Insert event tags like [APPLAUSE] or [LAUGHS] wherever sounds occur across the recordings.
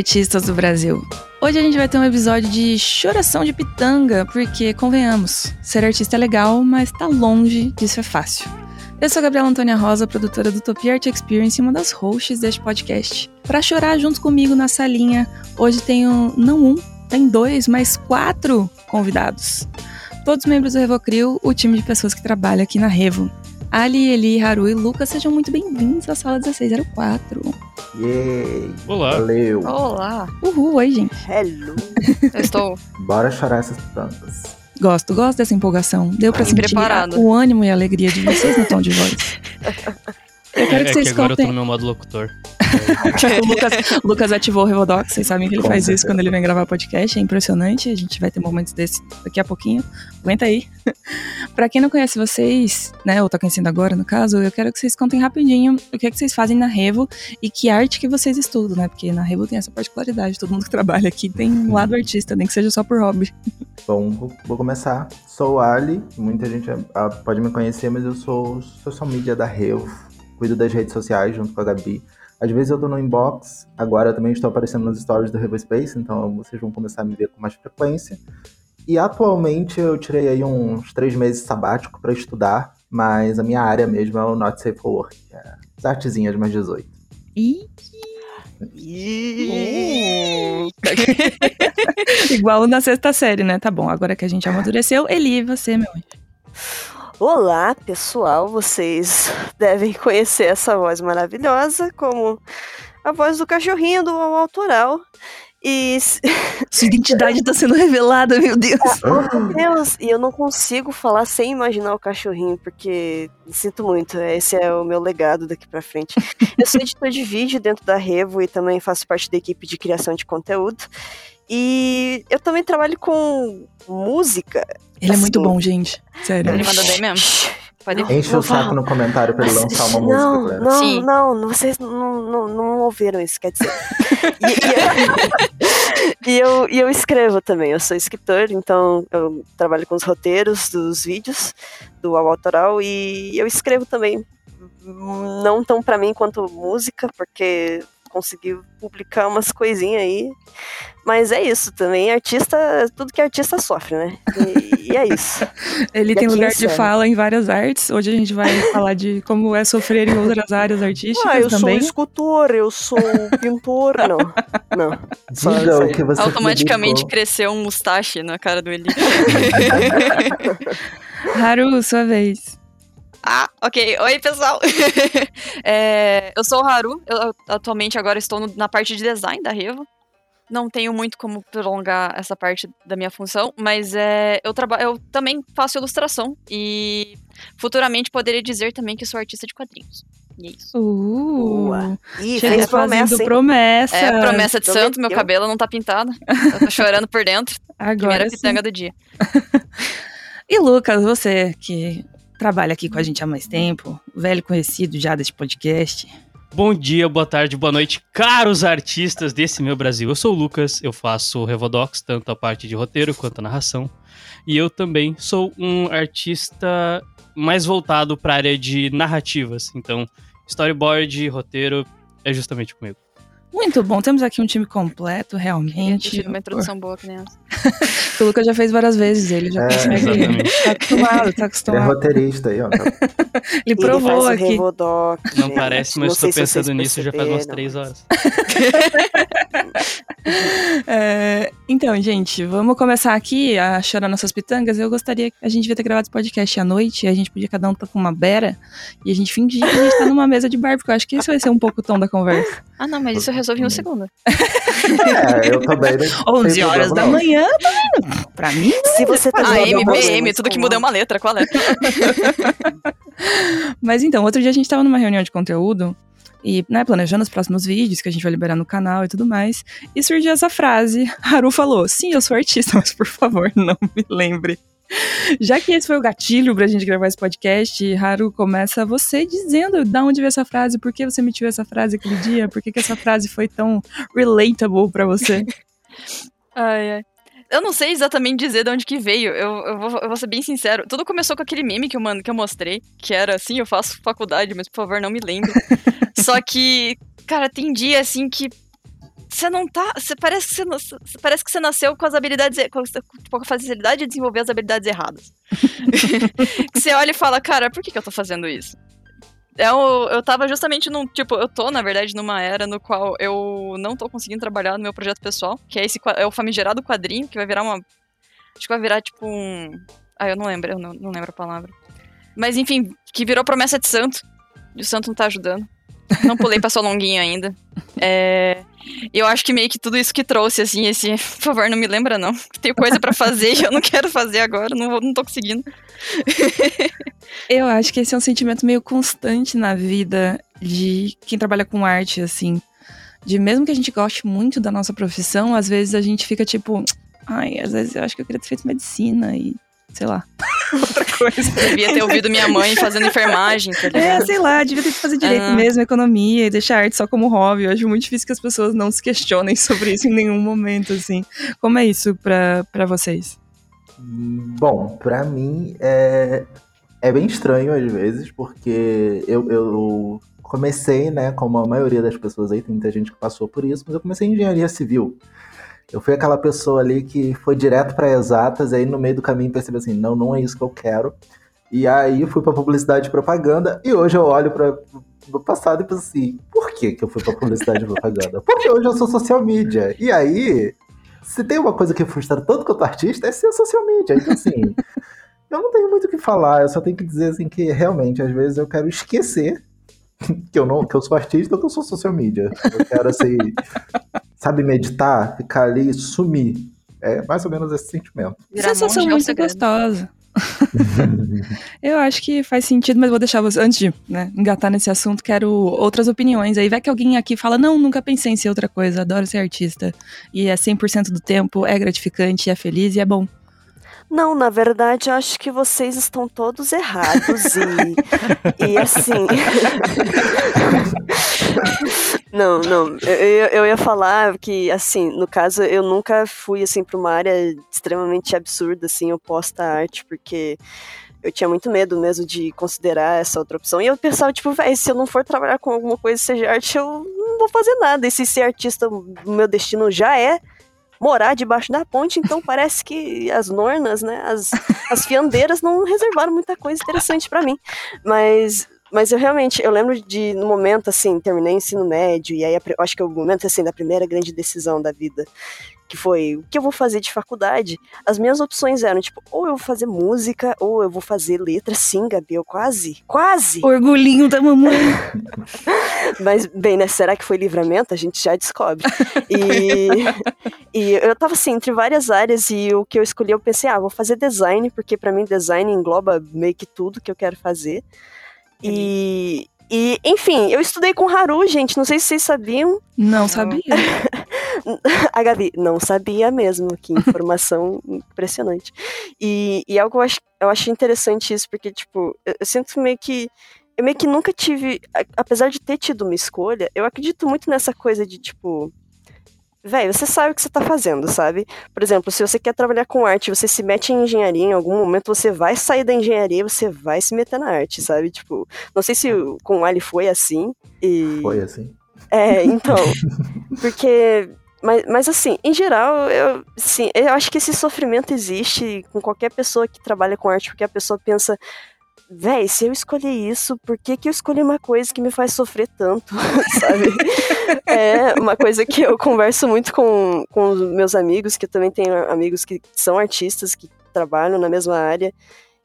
Artistas do Brasil! Hoje a gente vai ter um episódio de choração de pitanga, porque, convenhamos, ser artista é legal, mas tá longe de ser fácil. Eu sou a Gabriela Antônia Rosa, produtora do Topia Art Experience e uma das hosts deste podcast. Para chorar junto comigo na salinha, hoje tenho não um, tem dois, mas quatro convidados. Todos membros do Revocrio, o time de pessoas que trabalha aqui na Revo. Ali, Eli, Haru e Lucas, sejam muito bem-vindos à sala 1604. Yay! Olá. Valeu! Olá, Uhul, oi, gente. hello. [LAUGHS] Eu estou Bora chorar essas plantas. Gosto, gosto dessa empolgação. Deu pra sentir preparada. o ânimo e a alegria de vocês no tom de voz. [LAUGHS] Eu quero é, que é vocês que agora eu tô contem. no meu modo locutor. [LAUGHS] O Lucas, Lucas ativou o Revodox, vocês sabem que ele Com faz isso certeza. quando ele vem gravar podcast, é impressionante. A gente vai ter momentos desse daqui a pouquinho. Aguenta aí. [LAUGHS] pra quem não conhece vocês, né, ou tá conhecendo agora no caso, eu quero que vocês contem rapidinho o que é que vocês fazem na Revo e que arte que vocês estudam, né? Porque na Revo tem essa particularidade, todo mundo que trabalha aqui tem um lado artista, nem que seja só por hobby. [LAUGHS] Bom, vou, vou começar. Sou o Ali, muita gente ah, pode me conhecer, mas eu sou social media da Revo. Cuido das redes sociais junto com a Gabi. Às vezes eu tô no inbox, agora eu também estou aparecendo nos stories do Revo Space, então vocês vão começar a me ver com mais frequência. E atualmente eu tirei aí uns três meses sabático para estudar, mas a minha área mesmo é o Not Safe for Work, que é as artezinhas mais 18. Ih, Ih, [LAUGHS] igual na sexta série, né? Tá bom, agora que a gente amadureceu, Eli, e você, meu anjo? Olá, pessoal. Vocês [LAUGHS] devem conhecer essa voz maravilhosa como a voz do cachorrinho do autoral. E [LAUGHS] Sua identidade tá sendo revelada, meu Deus. oh, meu Deus, e eu não consigo falar sem imaginar o cachorrinho, porque sinto muito, esse é o meu legado daqui pra frente. Eu sou editor de vídeo dentro da Revo e também faço parte da equipe de criação de conteúdo. E eu também trabalho com música. Ele é muito bom, gente. Sério. Ele mandou bem mesmo? Pode. Enche o saco no comentário pra ele lançar uma música, não, galera. Não, Sim. não, vocês não, não, não ouviram isso, quer dizer. [LAUGHS] E, e eu, [LAUGHS] e eu, e eu escrevo também, eu sou escritor, então eu trabalho com os roteiros dos vídeos do Ao autoral e eu escrevo também. Não tão pra mim quanto música, porque consegui publicar umas coisinhas aí. Mas é isso também, artista, tudo que artista sofre, né? E, e é isso. [LAUGHS] Ele E tem lugar de fala em várias artes. Hoje a gente vai [LAUGHS] falar de como é sofrer em outras áreas artísticas Ah, eu sou também. escultor, eu sou [LAUGHS] pintor. Não, não. Só Diga que você Automaticamente publicou. cresceu um mustache na cara do Eli. Haru, sua vez. ah, ok. Oi, pessoal. É, eu sou o Haru. Eu atualmente agora estou no- na parte de design da Revo. Não tenho muito como prolongar essa parte da minha função, mas é, eu, traba- eu também faço ilustração e futuramente poderia dizer também que sou artista de quadrinhos. E é isso. Uh. Ih, chega fez promessa, promessa. É promessa de santo, meu cabelo não tá pintado. Eu tô chorando por dentro. Agora Primeira sim. pitanga do dia. [LAUGHS] E Lucas, você que trabalha aqui com a gente há mais tempo, velho conhecido já deste podcast. Bom dia, boa tarde, boa noite, caros artistas desse meu Brasil. Eu sou o Lucas, eu faço Revodox, tanto a parte de roteiro quanto a narração. E eu também sou um artista mais voltado para a área de narrativas. Então, storyboard, roteiro é justamente comigo. Muito bom, temos aqui um time completo, realmente. tido uma introdução boa que nem essa. [LAUGHS] O Lucas já fez várias vezes, ele já É, consegue. Tá acostumado, tá Ele é acostumado. roteirista aí, ó. tá- [LAUGHS] Ele Ele provou o aqui. Revodoc, Não parece, mas estou pensando nisso já faz umas três horas. [LAUGHS] [LAUGHS] É, então, gente, vamos começar aqui a chorar nossas pitangas. Eu gostaria que a gente devia ter gravado esse podcast à noite, e a gente podia cada um estar com uma beira e a gente fingir que a gente tá numa mesa de bar, porque eu acho que esse vai ser um pouco o tom da conversa. Ah, não, mas isso eu resolvi no segundo. É, eu também. não 11 tem horas problema, da não. manhã, tá vendo? Pra mim, Se você tá Ah, vendo M, B, M, tudo que muda é uma letra, qual é? [LAUGHS] Mas então, outro dia a gente tava numa reunião de conteúdo e, né, planejando os próximos vídeos que a gente vai liberar no canal e tudo mais. E surgiu essa frase. [LAUGHS] Haru falou: Sim, eu sou artista, [LAUGHS] mas por favor, não me lembre. Já que esse foi o gatilho pra gente gravar esse podcast, Haru, começa você dizendo da onde veio essa frase, por que você emitiu essa frase aquele dia, por que, que essa frase foi tão relatable pra você. [LAUGHS] Ai, ai. Eu não sei exatamente dizer de onde que veio. Eu, eu, vou, eu vou ser bem sincero. Tudo começou com aquele meme que eu, mando, que eu mostrei, que era assim, eu faço faculdade, mas por favor não me lembre. [LAUGHS] Só que, cara, tem dia assim que você não tá. Você parece que você, parece que você nasceu com as habilidades. Com, tipo, com a facilidade de desenvolver as habilidades erradas. [LAUGHS] você olha e fala, cara, por que, que eu tô fazendo isso? Eu, eu tava justamente num. Tipo, eu tô, na verdade, numa era no qual eu não tô conseguindo trabalhar no meu projeto pessoal, que é esse é o famigerado quadrinho, que vai virar uma. Acho que vai virar tipo um. Ah, eu não lembro, eu não, não lembro a palavra. Mas enfim, que virou promessa de santo. E o santo não tá ajudando. Não pulei pra Solonguinho ainda. É, eu acho que meio que tudo isso que trouxe, assim, esse. [LAUGHS] Por favor, não me lembra, não. Tenho coisa pra fazer e eu não quero fazer agora, não, vou, não tô conseguindo. [LAUGHS] Eu acho que esse é um sentimento meio constante na vida de quem trabalha com arte, assim. De mesmo que a gente goste muito da nossa profissão, às vezes a gente fica tipo, [TSK] ai, às vezes eu acho que eu queria ter feito medicina e sei lá. [LAUGHS] Outra coisa. Devia ter ouvido minha mãe fazendo enfermagem, tá É, sei lá, devia ter que fazer direito Ah. mesmo, economia e deixar a arte só como hobby. Eu acho muito difícil que as pessoas não se questionem [LAUGHS] sobre isso em nenhum momento, assim. Como é isso pra, pra vocês? Bom, pra mim é, é bem estranho às vezes, porque eu, eu comecei, né, como a maioria das pessoas aí, tem muita gente que passou por isso, mas eu comecei em engenharia civil. Eu fui aquela pessoa ali que foi direto para exatas, e aí no meio do caminho percebi assim, não, não é isso que eu quero. E aí fui para publicidade e propaganda, e hoje eu olho para o passado e penso assim, por que, que eu fui para publicidade e propaganda? [LAUGHS] Porque hoje eu sou social media. E aí, se tem uma coisa que frustra tanto quanto artista, é ser social media. Então, assim, [LAUGHS] eu não tenho muito o que falar, eu só tenho que dizer assim que realmente, às vezes, eu quero esquecer [LAUGHS] que eu não que eu sou artista ou que eu sou social media. Eu quero assim, [LAUGHS] sabe, meditar, ficar ali e sumir. É mais ou menos esse sentimento. Virar Sensação é muito segredo. gostosa. [LAUGHS] Eu acho que faz sentido, mas vou deixar você, antes de né, engatar nesse assunto, quero outras opiniões. Aí vai que alguém aqui fala, não, nunca pensei em ser outra coisa, adoro ser artista. E é 100% do tempo, é gratificante, é feliz e é bom. Não, na verdade, acho que vocês estão todos errados e, e assim. [LAUGHS] não, não. Eu, eu, ia falar que, assim, no caso, eu nunca fui assim para uma área extremamente absurda, assim, oposta à arte, porque eu tinha muito medo mesmo de considerar essa outra opção. E eu pensava, tipo, véi, se eu não for trabalhar com alguma coisa seja arte, eu não vou fazer nada. E se ser artista, meu destino já é morar debaixo da ponte, então [LAUGHS] parece que as nornas, né, as, as fiandeiras não reservaram muita coisa interessante pra mim. Mas, mas eu realmente, eu lembro de, no momento, assim, terminei o ensino médio, e aí acho que é o momento, assim, da primeira grande decisão da vida, que foi, o que eu vou fazer de faculdade? As minhas opções eram, tipo, ou eu vou fazer música, ou eu vou fazer letra, sim, Gabi, eu quase, quase! Orgulhinho da mamãe. [LAUGHS] Mas, bem, né? Será que foi livramento? A gente já descobre. E, [LAUGHS] e eu tava assim, entre várias áreas, e o que eu escolhi, eu pensei, ah, vou fazer design, porque pra mim design engloba meio que tudo que eu quero fazer. E, e, enfim, eu estudei com Haru, gente. Não sei se vocês sabiam. Não sabia. [LAUGHS] [LAUGHS] A Gabi não sabia mesmo, que informação impressionante. E, e algo eu acho, eu acho interessante isso, porque, tipo, eu, eu sinto meio que. Eu meio que nunca tive. Apesar de ter tido uma escolha, eu acredito muito nessa coisa de, tipo. Véi, você sabe o que você tá fazendo, sabe? Por exemplo, se você quer trabalhar com arte, você se mete em engenharia, em algum momento você vai sair da engenharia, você vai se meter na arte, sabe? Tipo, não sei se com o Ali foi assim. E... Foi assim. É, então. porque. Mas, mas assim, em geral, eu, sim, eu acho que esse sofrimento existe com qualquer pessoa que trabalha com arte, porque a pessoa pensa. Véi, se eu escolhi isso, por que, que eu escolhi uma coisa que me faz sofrer tanto, [LAUGHS] sabe? [LAUGHS] É uma coisa que eu converso muito com, com meus amigos, que eu também tenho amigos que são artistas, que trabalham na mesma área,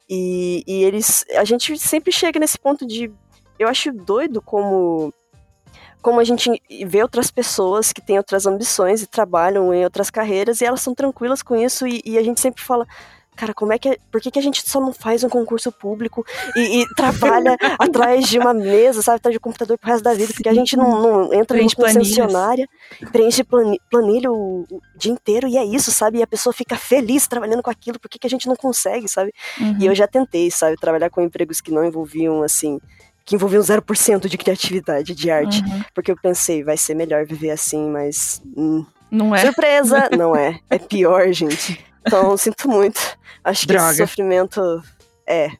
e, e eles. A gente sempre chega nesse ponto de. Eu acho doido como como a gente vê outras pessoas que têm outras ambições e trabalham em outras carreiras e elas são tranquilas com isso e, e a gente sempre fala cara, como é que é, por que, que a gente só não faz um concurso público e, e trabalha [LAUGHS] atrás de uma mesa, sabe, atrás de um computador pro resto da vida, porque a gente não, não entra em Preenche concessionária, preenche plani- planilha o, o dia inteiro e é isso, sabe, e a pessoa fica feliz trabalhando com aquilo, por que, que a gente não consegue, sabe? Uhum. E eu já tentei, sabe, trabalhar com empregos que não envolviam, assim, que envolviam 0% de criatividade, de arte. Uhum. Porque eu pensei, vai ser melhor viver assim, mas. hum, Não é? Surpresa! [LAUGHS] não é. É pior, gente. Então, sinto muito. Acho que Droga. esse sofrimento é.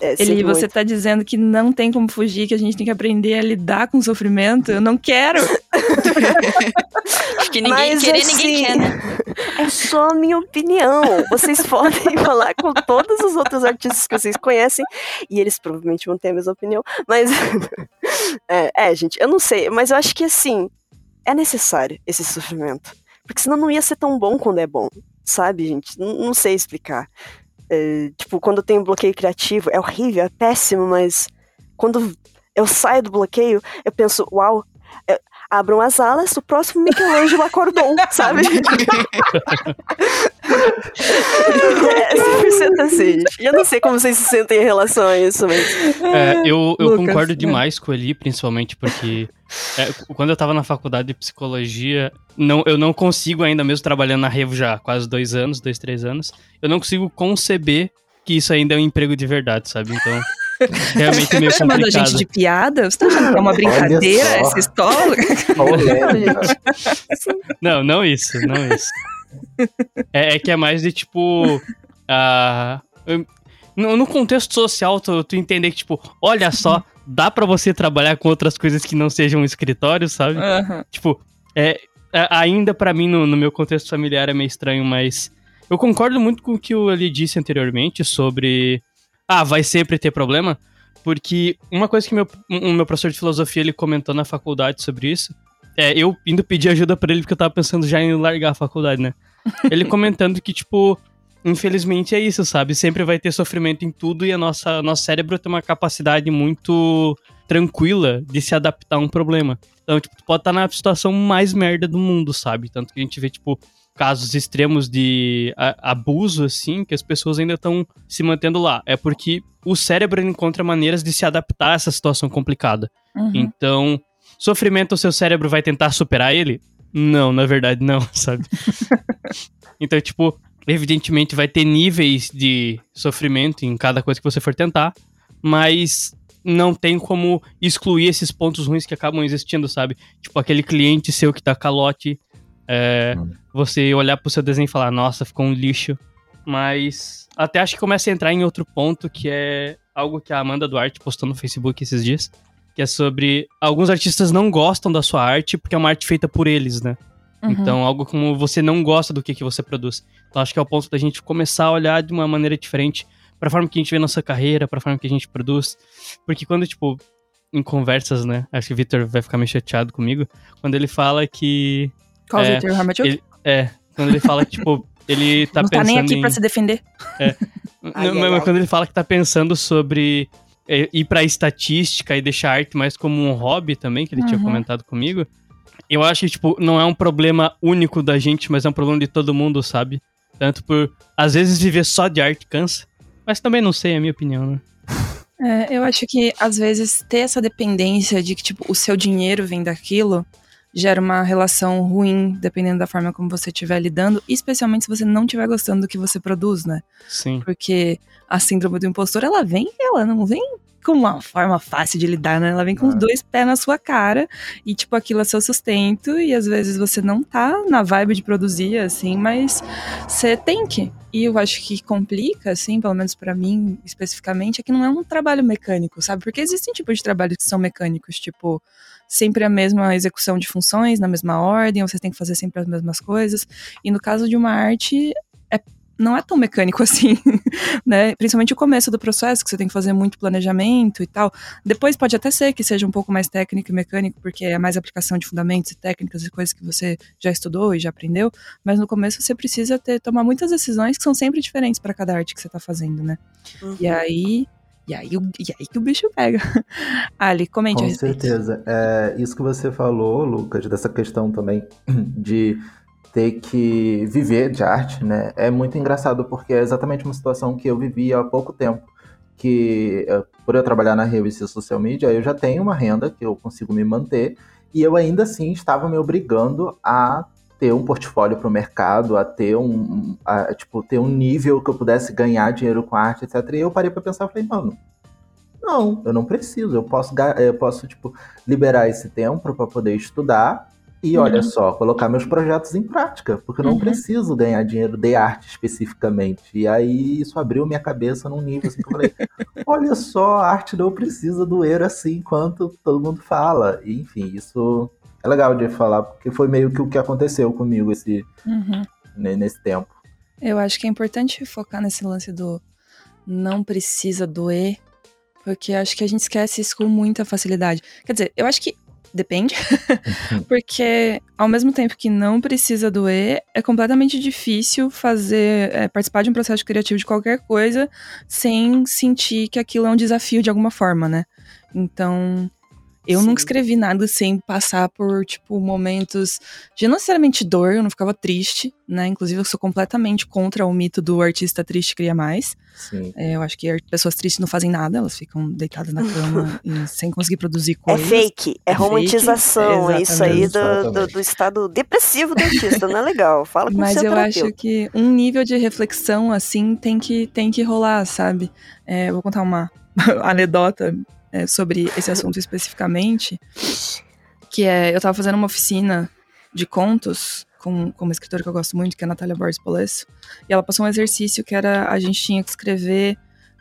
é Eli, sinto você muito. tá dizendo que não tem como fugir, que a gente tem que aprender a lidar com o sofrimento? Eu não quero! [LAUGHS] Acho que ninguém Mas, querer, assim, ninguém quer, né? É só a minha opinião. Vocês podem [LAUGHS] falar com todos os outros artistas que vocês conhecem e eles provavelmente vão ter a mesma opinião. Mas. [LAUGHS] é, é, gente, eu não sei, mas eu acho que assim. É necessário esse sofrimento. Porque senão não ia ser tão bom quando é bom. Sabe, gente? N- não sei explicar. É, tipo, quando tem um bloqueio criativo, é horrível, é péssimo, mas quando eu saio do bloqueio, eu penso, uau, é, abram as alas, o próximo Michelangelo acordou, [LAUGHS] sabe? é 100% assim, eu não sei como vocês se sentem em relação a isso, mas... É, eu eu Lucas, concordo é. demais com ele, principalmente porque é, quando eu tava na faculdade de psicologia, não, eu não consigo ainda, mesmo trabalhando na Revo já há quase dois anos, dois, três anos, eu não consigo conceber que isso ainda é um emprego de verdade, sabe? Então, realmente meio Tá chamando a gente de piada? Você tá achando que é uma brincadeira essa história? Não, não isso, não isso. É, é que é mais de tipo. eu- no, no contexto social, tu, tu entender que, tipo, olha só, dá pra você trabalhar com outras coisas que não sejam um escritório, sabe? Aham. Tipo, é, é- ainda pra mim, no, no meu contexto familiar, é meio estranho, mas eu concordo muito com o que o Ali disse anteriormente sobre. Ah, vai sempre ter problema. Porque uma coisa que meu, um meu professor de filosofia ele comentou na faculdade sobre isso. É, eu indo pedir ajuda pra ele porque eu tava pensando já em largar a faculdade, né? [LAUGHS] Ele comentando que, tipo, infelizmente é isso, sabe? Sempre vai ter sofrimento em tudo e a nossa nosso cérebro tem uma capacidade muito tranquila de se adaptar a um problema. Então, tipo, tu pode estar na situação mais merda do mundo, sabe? Tanto que a gente vê, tipo, casos extremos de abuso, assim, que as pessoas ainda estão se mantendo lá. É porque o cérebro encontra maneiras de se adaptar a essa situação complicada. Uhum. Então, sofrimento, o seu cérebro vai tentar superar ele? Não, na verdade, não, [LAUGHS] sabe? então, tipo, evidentemente vai ter níveis de sofrimento em cada coisa que você for tentar, mas não tem como excluir esses pontos ruins que acabam existindo, sabe? Tipo, aquele cliente seu que tá calote, é, Hum. você olhar pro seu desenho e falar, nossa, ficou um lixo. Mas até acho que começa a entrar em outro ponto, que é algo que a Amanda Duarte postou no Facebook esses dias, que é sobre alguns artistas não gostam da sua arte porque é uma arte feita por eles, né? Uhum. Então, algo como você não gosta do que, que você produz. Então, acho que é o ponto da gente começar a olhar de uma maneira diferente pra forma que a gente vê nossa carreira, pra forma que a gente produz. Porque quando, tipo, em conversas, né? Acho que o Victor vai ficar meio chateado comigo. Quando ele fala que. Qual É, ele- É, quando ele fala que, tipo, [LAUGHS] ele tá Não tá pensando nem aqui em... pra se defender. Ai, [LAUGHS] Não, ai, mas ai. quando ele fala que tá pensando sobre é, ir pra estatística e deixar a arte mais como um hobby também, que ele tinha Uhum. comentado comigo, eu acho que, tipo, não é um problema único da gente, mas é um problema de todo mundo, sabe? Tanto por, às vezes, viver só de arte cansa, mas também não sei, é a minha opinião, né? É, eu acho que às vezes ter essa dependência de que tipo o seu dinheiro vem daquilo gera uma relação ruim dependendo da forma como você estiver lidando, especialmente se você não estiver gostando do que você produz, né? Sim. Porque a síndrome do impostor, ela vem, ela não vem com uma forma fácil de lidar, né? Ela vem com os Ah. dois pés na sua cara e, tipo, aquilo é seu sustento e às vezes você não tá na vibe de produzir, assim, mas você tem que. E eu acho que complica, assim, pelo menos pra mim especificamente, é que não é um trabalho mecânico, sabe? Porque existem tipos de trabalhos que são mecânicos, tipo, sempre a mesma execução de funções, na mesma ordem, ou você tem que fazer sempre as mesmas coisas. E no caso de uma arte, é, não é tão mecânico [LAUGHS] assim, né? Principalmente o começo do processo, que você tem que fazer muito planejamento e tal. Depois pode até ser que seja um pouco mais técnico e mecânico, porque é mais aplicação de fundamentos e técnicas e coisas que você já estudou e já aprendeu, mas no começo você precisa ter tomar muitas decisões que são sempre diferentes para cada arte que você tá fazendo, né? Uhum. E aí, e aí, e aí que o bicho pega. [LAUGHS] Ali, comente Com certeza. É, isso que você falou, Lucas, dessa questão também [CLEARS THROAT] de ter que viver de arte, né? É muito engraçado porque é exatamente uma situação que eu vivi há pouco tempo. Que eh, por eu trabalhar na revista social media, eu já tenho uma renda que eu consigo me manter e eu ainda assim estava me obrigando a ter um portfólio para o mercado, a ter um, a, tipo, ter um nível que eu pudesse ganhar dinheiro com arte, etc. E eu parei para pensar, falei, mano, não, eu não preciso. Eu posso, eu posso tipo, liberar esse tempo para poder estudar e, Uhum. olha só, colocar meus projetos em prática, porque eu não Uhum. preciso ganhar dinheiro de arte especificamente. E aí isso abriu minha cabeça num nível assim que eu falei: [LAUGHS] olha só, a arte não precisa doer assim quanto todo mundo fala. E, enfim, isso é legal de falar, porque foi meio que o que aconteceu comigo esse, Uhum. ne- nesse tempo. Eu acho que é importante focar nesse lance do não precisa doer, porque acho que a gente esquece isso com muita facilidade. Quer dizer, eu acho que depende, [LAUGHS] porque ao mesmo tempo que não precisa doer, é completamente difícil fazer, é, participar de um processo criativo de qualquer coisa sem sentir que aquilo é um desafio de alguma forma, né? Então, eu Sim. nunca escrevi nada sem passar por, tipo, momentos de não necessariamente dor, eu não ficava triste, né? Inclusive, eu sou completamente contra o mito do artista triste cria mais. Sim. É, eu acho que pessoas tristes não fazem nada, elas ficam deitadas na cama [LAUGHS] e sem conseguir produzir É coisas. fake, é É fake, romantização, é isso aí do, do, do estado depressivo do artista, não é legal. Fala com o Mas seu eu terapeuta. acho que um nível de reflexão, assim, tem que, tem que rolar, sabe? É, eu vou contar uma [LAUGHS] anedota é, sobre esse assunto especificamente, que é, eu tava fazendo uma oficina de contos com, com uma escritora que eu gosto muito, que é a Natália Borges Polesso, e ela passou um exercício que era, a gente tinha que escrever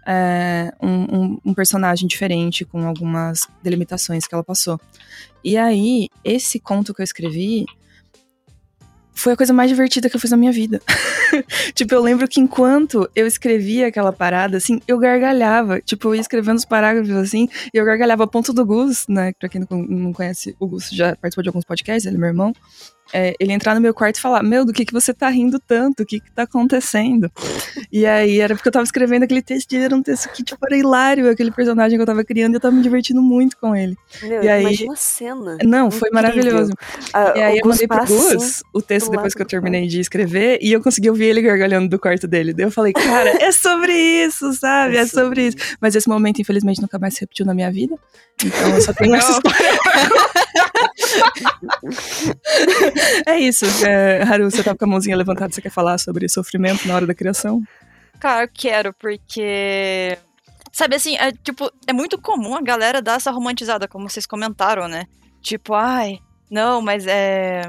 é, um, um- um personagem diferente, com algumas delimitações que ela passou. E aí, esse conto que eu escrevi foi a coisa mais divertida que eu fiz na minha vida. [LAUGHS] tipo, eu lembro que enquanto eu escrevia aquela parada, assim, eu gargalhava. Tipo, eu ia escrevendo os parágrafos, assim, e eu gargalhava a ponto do Gus, né? Pra quem não, conhece, o Gus já participou de alguns podcasts, ele é meu irmão. É, ele entrar no meu quarto e falar: Meu, do que, que você tá rindo tanto? O que, que tá acontecendo? E aí era porque eu tava escrevendo aquele texto e era um texto que, tipo, era hilário, aquele personagem que eu tava criando e eu tava me divertindo muito com ele. Meu, e aí- imagina a cena. Não, foi Incrível. maravilhoso. Ah, E aí eu mandei pro Gus o texto depois que eu terminei de escrever e eu consegui ouvir ele gargalhando do quarto dele. Daí eu falei, cara, é sobre isso, sabe? É É sobre isso. Mas esse momento, infelizmente, nunca mais se repetiu na minha vida. Então eu só tenho [LAUGHS] essa história. [LAUGHS] é isso. É, Haru, você tá com a mãozinha levantada, você quer falar sobre sofrimento na hora da criação? Cara, eu quero, porque. Sabe assim, é tipo, é muito comum a galera dar essa romantizada, como vocês comentaram, né? Tipo, ai, não, mas é.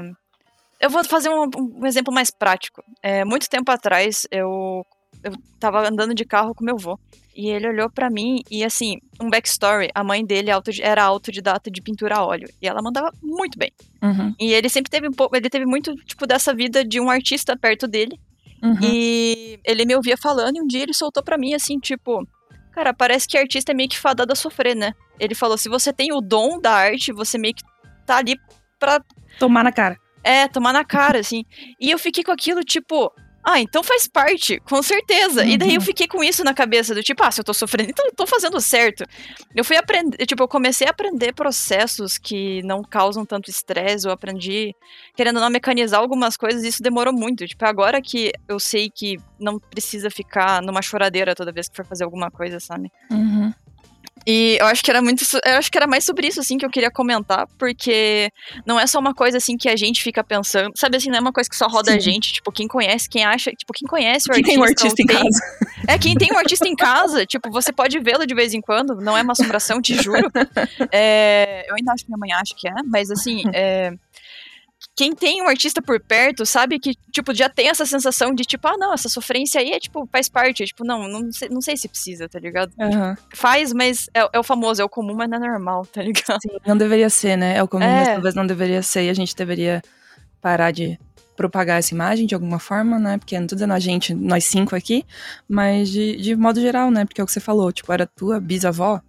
Eu vou fazer um, um exemplo mais prático. É, muito tempo atrás, eu, eu tava andando de carro com meu avô. E ele olhou pra mim e, assim, um backstory: a mãe dele era autodidata de pintura a óleo. E ela mandava muito bem. Uhum. E ele sempre teve um pouco. Ele teve muito, tipo, dessa vida de um artista perto dele. Uhum. E ele me ouvia falando e um dia ele soltou pra mim assim, tipo, cara, parece que artista é meio que fadado a sofrer, né? Ele falou, se você tem o dom da arte, você meio que tá ali pra, Tomar na cara. é, tomar na cara, assim. E eu fiquei com aquilo, tipo, ah, então faz parte, com certeza. E daí eu Uhum. fiquei com isso na cabeça, do tipo, ah, se eu tô sofrendo, então eu tô fazendo certo. Eu fui aprender, tipo, eu comecei a aprender processos que não causam tanto estresse, eu aprendi, querendo não, mecanizar algumas coisas, e isso demorou muito. Tipo, agora que eu sei que não precisa ficar numa choradeira toda vez que for fazer alguma coisa, sabe? Uhum. E eu acho que era muito. Eu acho que era mais sobre isso, assim, que eu queria comentar, porque não é só uma coisa assim que a gente fica pensando. Sabe assim, não é uma coisa que só roda a Sim. gente. Tipo, quem conhece, quem acha. Tipo, quem conhece o Quem artista. tem um artista em tem- casa. É, quem tem um artista em casa, tipo, você pode vê-lo de vez em quando, não é uma assombração, te juro. [LAUGHS] É, eu ainda acho que minha mãe acha que é, mas assim, é, quem tem um artista por perto sabe que, tipo, já tem essa sensação de, tipo, ah, não, essa sofrência aí é, tipo, faz parte. Tipo, não, não sei, não sei se precisa, tá ligado? Aham. Faz, mas é, é o famoso, é o comum, mas não é normal, tá ligado? Sim, não deveria ser, né? É o comum, mas É. talvez não deveria ser. E a gente deveria parar de propagar essa imagem de alguma forma, né? Porque não tô dizendo a gente, nós cinco aqui, mas de, de modo geral, né? Porque é o que você falou, tipo, era tua bisavó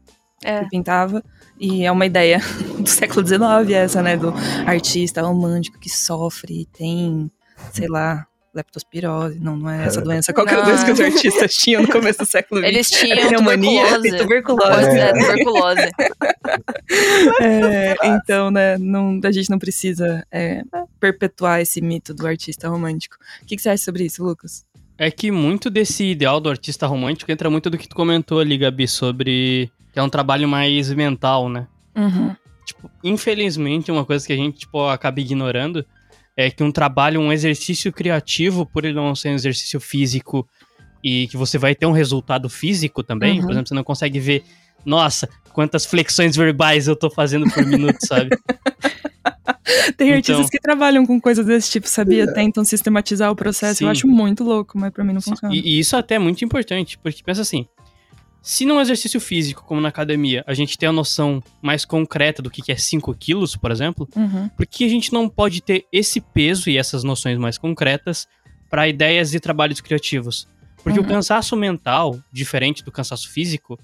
É. que pintava. E é uma ideia [LAUGHS] do século XIX essa, né? Do artista romântico que sofre e tem, sei lá, leptospirose. Não, não é essa doença. Qual que era a doença que os artistas tinham no começo do século XX? Eles tinham pneumonia tuberculose. e tuberculose. Pode ser, É. tuberculose. [LAUGHS] É, então, né, não, a gente não precisa é, perpetuar esse mito do artista romântico. O que, que você acha sobre isso, Lucas? É que muito desse ideal do artista romântico entra muito do que tu comentou ali, Gabi, sobre que é um trabalho mais mental, né? Uhum. Tipo, infelizmente, uma coisa que a gente, tipo, acaba ignorando é que um trabalho, um exercício criativo, por ele não ser um exercício físico e que você vai ter um resultado físico também, Uhum. por exemplo, você não consegue ver, nossa, quantas flexões verbais eu tô fazendo por minuto, sabe? [LAUGHS] Tem Então- artistas que trabalham com coisas desse tipo, sabia? Tentam sistematizar o processo. Eu Sim. acho muito louco, mas pra mim não funciona. E, e isso até é muito importante, porque pensa assim, se num exercício físico, como na academia, a gente tem a noção mais concreta do que é 5 quilos, por exemplo, Uhum. por que a gente não pode ter esse peso e essas noções mais concretas para ideias e trabalhos criativos? Porque Uhum. o cansaço mental, diferente do cansaço físico,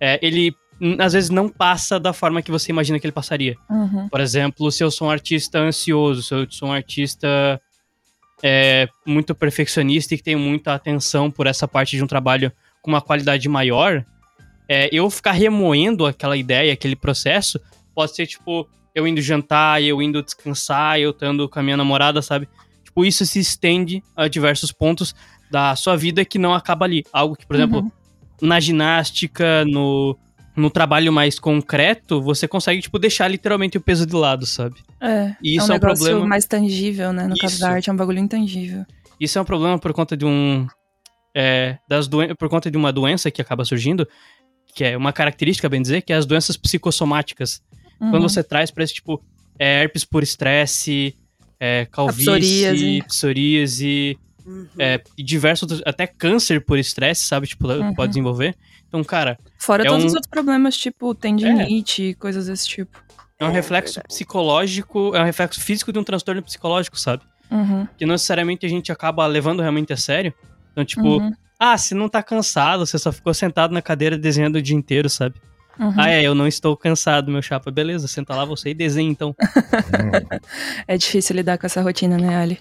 é, ele hum, às vezes não passa da forma que você imagina que ele passaria. Uhum. Por exemplo, se eu sou um artista ansioso, se eu sou um artista é, muito perfeccionista e que tem muita atenção por essa parte de um trabalho com uma qualidade maior, é, eu ficar remoendo aquela ideia, aquele processo, pode ser tipo eu indo jantar, eu indo descansar, eu estando com a minha namorada, sabe? Tipo, isso se estende a diversos pontos da sua vida que não acaba ali. Algo que, por exemplo, Uhum. na ginástica, no, no trabalho mais concreto, você consegue, tipo, deixar literalmente o peso de lado, sabe? É, E isso é um é um negócio problema. mais tangível, né? No caso Isso. da arte, é um bagulho intangível. Isso é um problema por conta de um. É, das doen por conta de uma doença que acaba surgindo, que é uma característica, bem dizer, que é as doenças psicossomáticas. Uhum. Quando você traz pra esse tipo é, herpes por estresse, é, calvície, psoríase. psoríase, Uhum. é, e diversos outros, até câncer por estresse, sabe? Tipo, Uhum. pode desenvolver. Então, cara, Fora é todos um- os outros problemas, tipo tendinite, coisas desse tipo. é um É, reflexo verdade. psicológico, é um reflexo físico de um transtorno psicológico, sabe? Uhum. Que não necessariamente a gente acaba levando realmente a sério. Então, tipo, Uhum. ah, se não tá cansado, você só ficou sentado na cadeira desenhando o dia inteiro, sabe? Uhum. Ah, é, eu não estou cansado, meu chapa. Beleza, senta lá você e desenha então. [LAUGHS] É difícil lidar com essa rotina, né, Ali?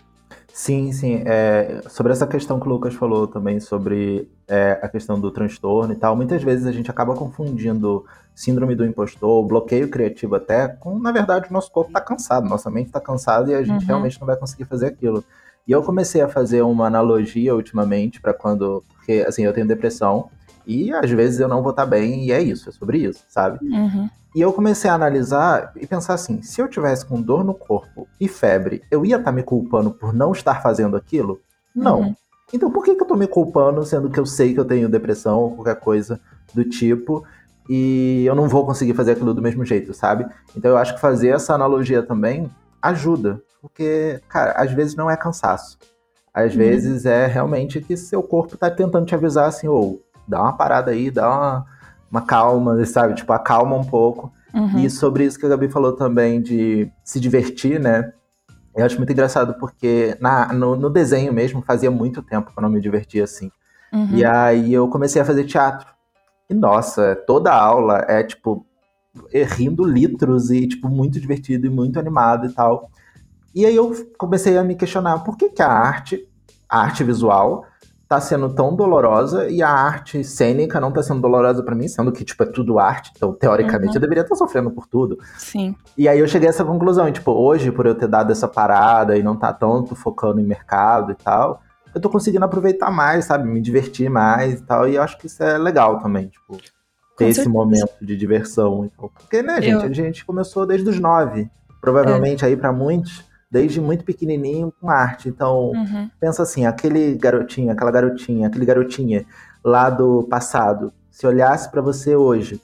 Sim, sim. É, sobre essa questão que o Lucas falou também, sobre é, a questão do transtorno e tal, muitas vezes a gente acaba confundindo síndrome do impostor, bloqueio criativo até, com, na verdade, o nosso corpo tá cansado, nossa mente tá cansada e a gente Uhum. realmente não vai conseguir fazer aquilo. E eu comecei a fazer uma analogia ultimamente para quando, porque assim, eu tenho depressão e às vezes eu não vou estar bem e é isso, é sobre isso, sabe? Uhum. E eu comecei a analisar e pensar assim: se eu tivesse com dor no corpo e febre, eu ia estar me culpando por não estar fazendo aquilo? Não. Uhum. Então por que, que eu tô me culpando, sendo que eu sei que eu tenho depressão ou qualquer coisa do tipo, e eu não vou conseguir fazer aquilo do mesmo jeito, sabe? Então eu acho que fazer essa analogia também ajuda. Porque, cara, às vezes não é cansaço. Às Uhum. vezes é realmente que seu corpo tá tentando te avisar assim, ou dá uma parada aí, dá uma, uma calma, sabe? Tipo, acalma um pouco. Uhum. E sobre isso que a Gabi falou também de se divertir, né? Eu acho muito engraçado porque na, no, no desenho mesmo fazia muito tempo que eu não me divertia assim. Uhum. E aí eu comecei a fazer teatro. E nossa, toda aula é tipo é rindo litros e tipo muito divertido e muito animado e tal. E aí eu comecei a me questionar por que, que a arte, a arte visual, tá sendo tão dolorosa e a arte cênica não tá sendo dolorosa pra mim, sendo que tipo é tudo arte, então teoricamente Uhum. eu deveria estar sofrendo por tudo. Sim. E aí eu cheguei a essa conclusão, e, tipo, hoje, por eu ter dado essa parada e não tá tanto focando em mercado e tal, eu tô conseguindo aproveitar mais, sabe? Me divertir mais e tal. E eu acho que isso é legal também, tipo, ter esse certeza. momento de diversão e tal. Porque, né, gente, Eu- a gente começou desde os nove. Provavelmente aí pra muitos, desde muito pequenininho com arte. Então, Uhum. pensa assim, aquele garotinho, aquela garotinha, aquele garotinha lá do passado, se olhasse pra você hoje,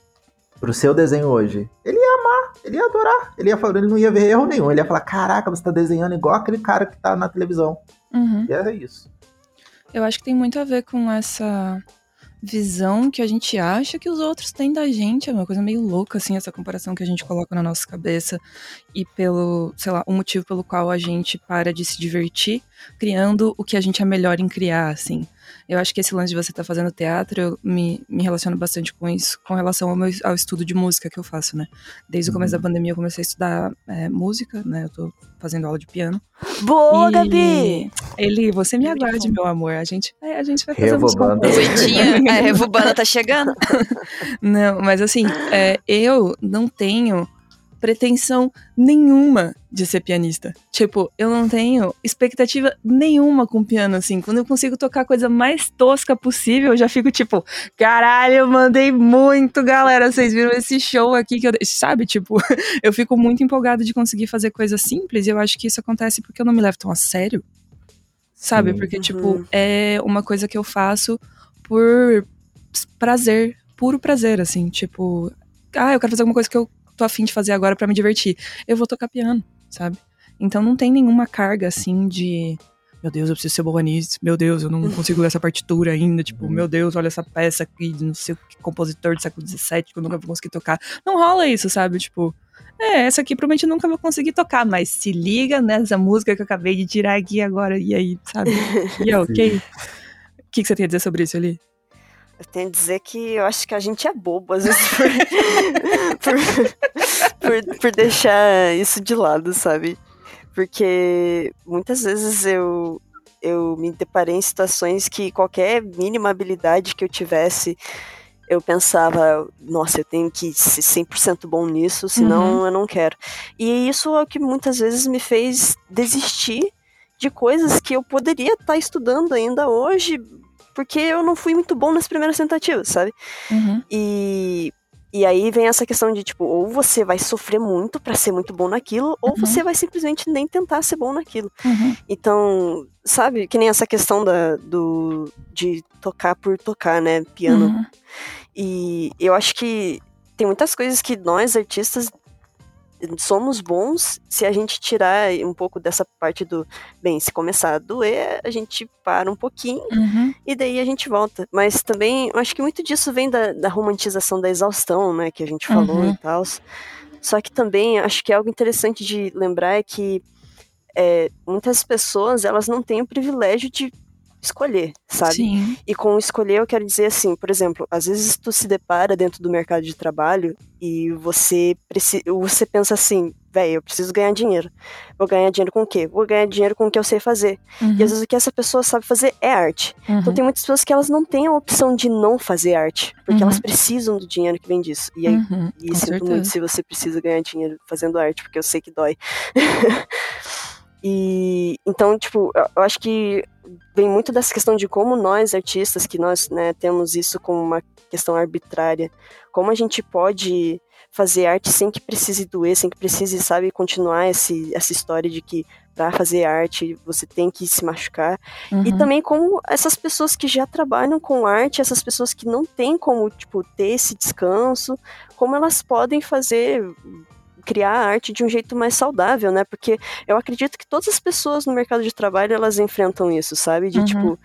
pro seu desenho hoje, ele ia amar, ele ia adorar, ele ia falar, ele não ia ver erro nenhum, ele ia falar, caraca, você tá desenhando igual aquele cara que tá na televisão. Uhum. E é isso. Eu acho que tem muito a ver com essa visão que a gente acha que os outros têm da gente. É uma coisa meio louca, assim, essa comparação que a gente coloca na nossa cabeça e pelo, sei lá, o motivo pelo qual a gente para de se divertir criando o que a gente é melhor em criar, assim. Eu acho que esse lance de você estar fazendo teatro, eu me, me relaciono bastante com isso, com relação ao, meu, ao estudo de música que eu faço, né? Desde o começo Uhum. da pandemia eu comecei a estudar é, música, né? Eu tô fazendo aula de piano. Boa, E- Gabi! Eli, você me aguarde, meu amor. A gente, é, a gente vai fazer uns Revobando. concursos. Duetinho, é, Revubana tá chegando. [LAUGHS] Não, mas assim, é, eu não tenho pretensão nenhuma de ser pianista. Tipo, eu não tenho expectativa nenhuma com piano, assim. Quando eu consigo tocar a coisa mais tosca possível, eu já fico tipo, caralho, eu mandei muito, galera. Vocês viram esse show aqui que eu. dei?" Sabe, tipo, [LAUGHS] eu fico muito empolgada de conseguir fazer coisas simples e eu acho que isso acontece porque eu não me levo tão a sério. Sabe? Sim. Porque, Uhum. tipo, é uma coisa que eu faço por prazer, puro prazer, assim. Tipo, ah, eu quero fazer alguma coisa que eu tô afim de fazer agora pra me divertir. Eu vou tocar piano, sabe? Então não tem nenhuma carga, assim, de. meu Deus, eu preciso ser boa nisso, meu Deus, eu não [LAUGHS] consigo ler essa partitura ainda, tipo, meu Deus, olha essa peça aqui, não sei que compositor do século XVII que eu nunca vou conseguir tocar. Não rola isso, sabe? Tipo, é, essa aqui provavelmente nunca vou conseguir tocar, mas se liga nessa música que eu acabei de tirar aqui agora, e aí, sabe? [LAUGHS] E é ok? O que, que você tem a dizer sobre isso ali? Eu tenho a dizer que eu acho que a gente é bobo, às vezes, por, [LAUGHS] por, por, por deixar isso de lado, sabe? Porque muitas vezes eu, eu me deparei em situações que qualquer mínima habilidade que eu tivesse, eu pensava, nossa, eu tenho que ser 100% bom nisso, senão Uhum. eu não quero. E isso é o que muitas vezes me fez desistir de coisas que eu poderia estar estudando ainda hoje, porque eu não fui muito bom nas primeiras tentativas, sabe? Uhum. E, e aí vem essa questão de, tipo, ou você vai sofrer muito pra ser muito bom naquilo, ou Uhum. você vai simplesmente nem tentar ser bom naquilo. Uhum. Então, sabe, que nem essa questão da, do, de tocar por tocar, né? Piano. Uhum. E eu acho que tem muitas coisas que nós, artistas, somos bons se a gente tirar um pouco dessa parte do, bem, se começar a doer, a gente para um pouquinho Uhum. e daí a gente volta. Mas também, eu acho que muito disso vem da, da romantização da exaustão, né, que a gente falou Uhum. e tal. Só que também, acho que algo interessante de lembrar é que é, muitas pessoas, elas não têm o privilégio de escolher, sabe? Sim. E com escolher eu quero dizer assim, por exemplo, às vezes tu se depara dentro do mercado de trabalho e você, preci você pensa assim, velho, eu preciso ganhar dinheiro. Vou ganhar dinheiro com o quê? Vou ganhar dinheiro com o que eu sei fazer. Uhum. E às vezes o que essa pessoa sabe fazer é arte. Então Uhum. tem muitas pessoas que elas não têm a opção de não fazer arte, porque Uhum. elas precisam do dinheiro que vem disso. E aí, Uhum. e sinto certeza. muito se você precisa ganhar dinheiro fazendo arte, porque eu sei que dói. [LAUGHS] e então, tipo, eu- acho que vem muito dessa questão de como nós, artistas, que nós né, temos isso como uma questão arbitrária, como a gente pode fazer arte sem que precise doer, sem que precise, sabe, continuar esse, essa história de que para fazer arte você tem que se machucar. E Uhum. também como essas pessoas que já trabalham com arte, essas pessoas que não têm como, tipo, ter esse descanso, como elas podem fazer criar arte de um jeito mais saudável, né? Porque eu acredito que todas as pessoas no mercado de trabalho, elas enfrentam isso, sabe? De, Uhum. tipo,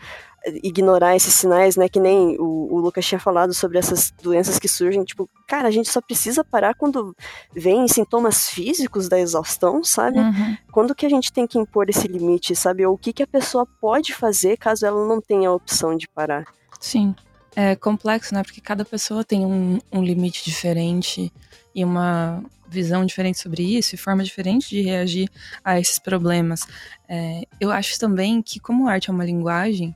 ignorar esses sinais, né? Que nem o, o Lucas tinha falado sobre essas doenças que surgem. Tipo, cara, a gente só precisa parar quando vem sintomas físicos da exaustão, sabe? Uhum. quando que a gente tem que impor esse limite, sabe? Ou o que, que a pessoa pode fazer caso ela não tenha a opção de parar. Sim. É complexo, né? Porque cada pessoa tem um, um limite diferente e uma visão diferente sobre isso e forma diferente de reagir a esses problemas. É, eu acho também que, como arte é uma linguagem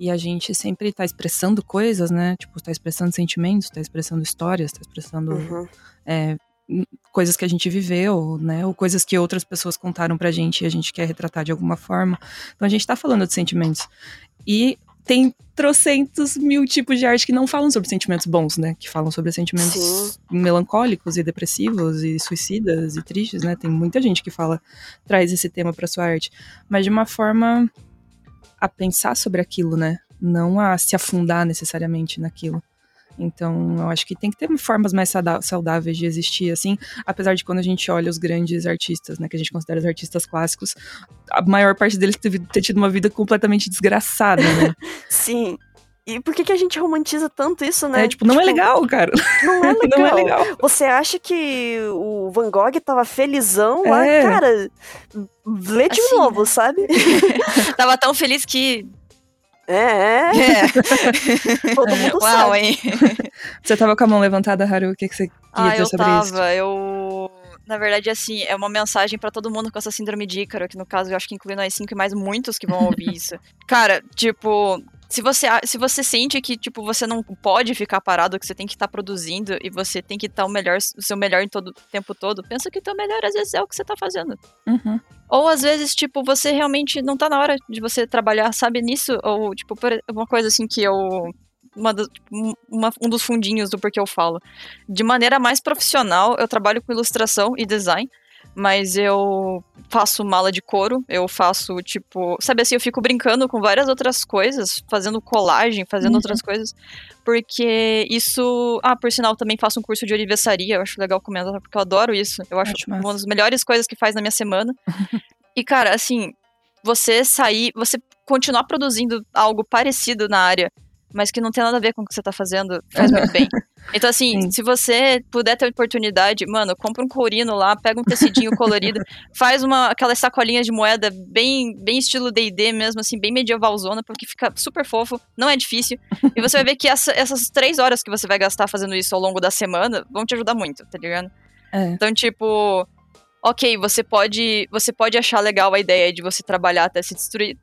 e a gente sempre está expressando coisas, né? Tipo, está expressando sentimentos, está expressando histórias, está expressando Uhum. é, coisas que a gente viveu, né? Ou coisas que outras pessoas contaram pra gente e a gente quer retratar de alguma forma. Então a gente tá falando de sentimentos. E tem trocentos mil tipos de arte que não falam sobre sentimentos bons, né? Que falam sobre sentimentos Sim. melancólicos e depressivos e suicidas e tristes, né? Tem muita gente que fala, traz esse tema pra sua arte. Mas de uma forma a pensar sobre aquilo, né? Não a se afundar necessariamente naquilo. Então, eu acho que tem que ter formas mais saudáveis de existir, assim, apesar de quando a gente olha os grandes artistas, né, que a gente considera os artistas clássicos, a maior parte deles ter, ter tido uma vida completamente desgraçada, né? [LAUGHS] Sim. E por que, que a gente romantiza tanto isso, né? É, tipo, não é legal, cara. Não é legal. [LAUGHS] Não é legal. Você acha que o Van Gogh tava felizão lá? É. Cara, lê de Assim, novo, sabe? [LAUGHS] Tava tão feliz que. É, é. É. [LAUGHS] Todo mundo Uau, sabe. hein? [LAUGHS] Você tava com a mão levantada, Haru, o que, que você queria Ah, dizer eu sobre tava. isso? Eu. Na verdade, assim, é uma mensagem pra todo mundo com essa síndrome de Ícaro, que no caso eu acho que inclui nós cinco e mais muitos que vão ouvir [LAUGHS] isso. Cara, tipo, se você, se você sente que, tipo, você não pode ficar parado, que você tem que estar produzindo e você tem que estar o melhor, o seu melhor em todo o tempo todo, pensa que o teu melhor às vezes é o que você tá fazendo. Uhum. Ou às vezes, tipo, você realmente não tá na hora de você trabalhar, sabe, nisso? Ou, tipo, por- uma coisa assim que eu. Uma, um- uma- um dos fundinhos do porquê eu falo. De maneira mais profissional, eu trabalho com ilustração e design, mas eu faço mala de couro, eu faço, tipo. Sabe assim, eu fico brincando com várias outras coisas, fazendo colagem, fazendo Uhum. outras coisas, porque isso. Ah, por sinal, também faço um curso de orivesaria, eu acho legal comentar, porque eu adoro isso. Eu acho Acho uma das melhores coisas que faz na minha semana. [LAUGHS] e, cara, assim, você sair, você continuar produzindo algo parecido na área, mas que não tem nada a ver com o que você tá fazendo, faz muito bem. [LAUGHS] Então, assim, Sim. se você puder ter oportunidade, mano, compra um corino lá, pega um tecidinho [LAUGHS] colorido, faz uma aquelas sacolinhas de moeda bem, bem estilo D&D mesmo, assim, bem medievalzona, porque fica super fofo, não é difícil. E você vai ver que essa- essas três horas que você vai gastar fazendo isso ao longo da semana vão te ajudar muito, tá ligado? É. Então, tipo, ok, você pode, você pode achar legal a ideia de você trabalhar até se destruir.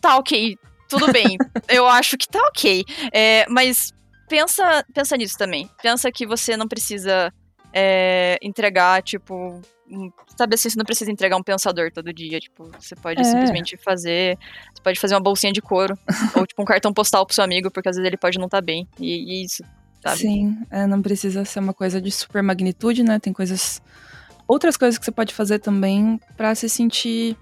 Tá ok, tudo bem. Eu acho que tá ok. É, mas pensa, pensa nisso também. Pensa que você não precisa é, entregar, tipo. um- sabe assim, você não precisa entregar um pensador todo dia. Tipo, você pode É. simplesmente fazer. Você pode fazer uma bolsinha de couro. [LAUGHS] ou, tipo, um cartão postal pro seu amigo, porque às vezes ele pode não estar bem. E, e isso, sabe? Sim, é, não precisa ser uma coisa de super magnitude, né? Tem coisas. Outras coisas que você pode fazer também pra se sentir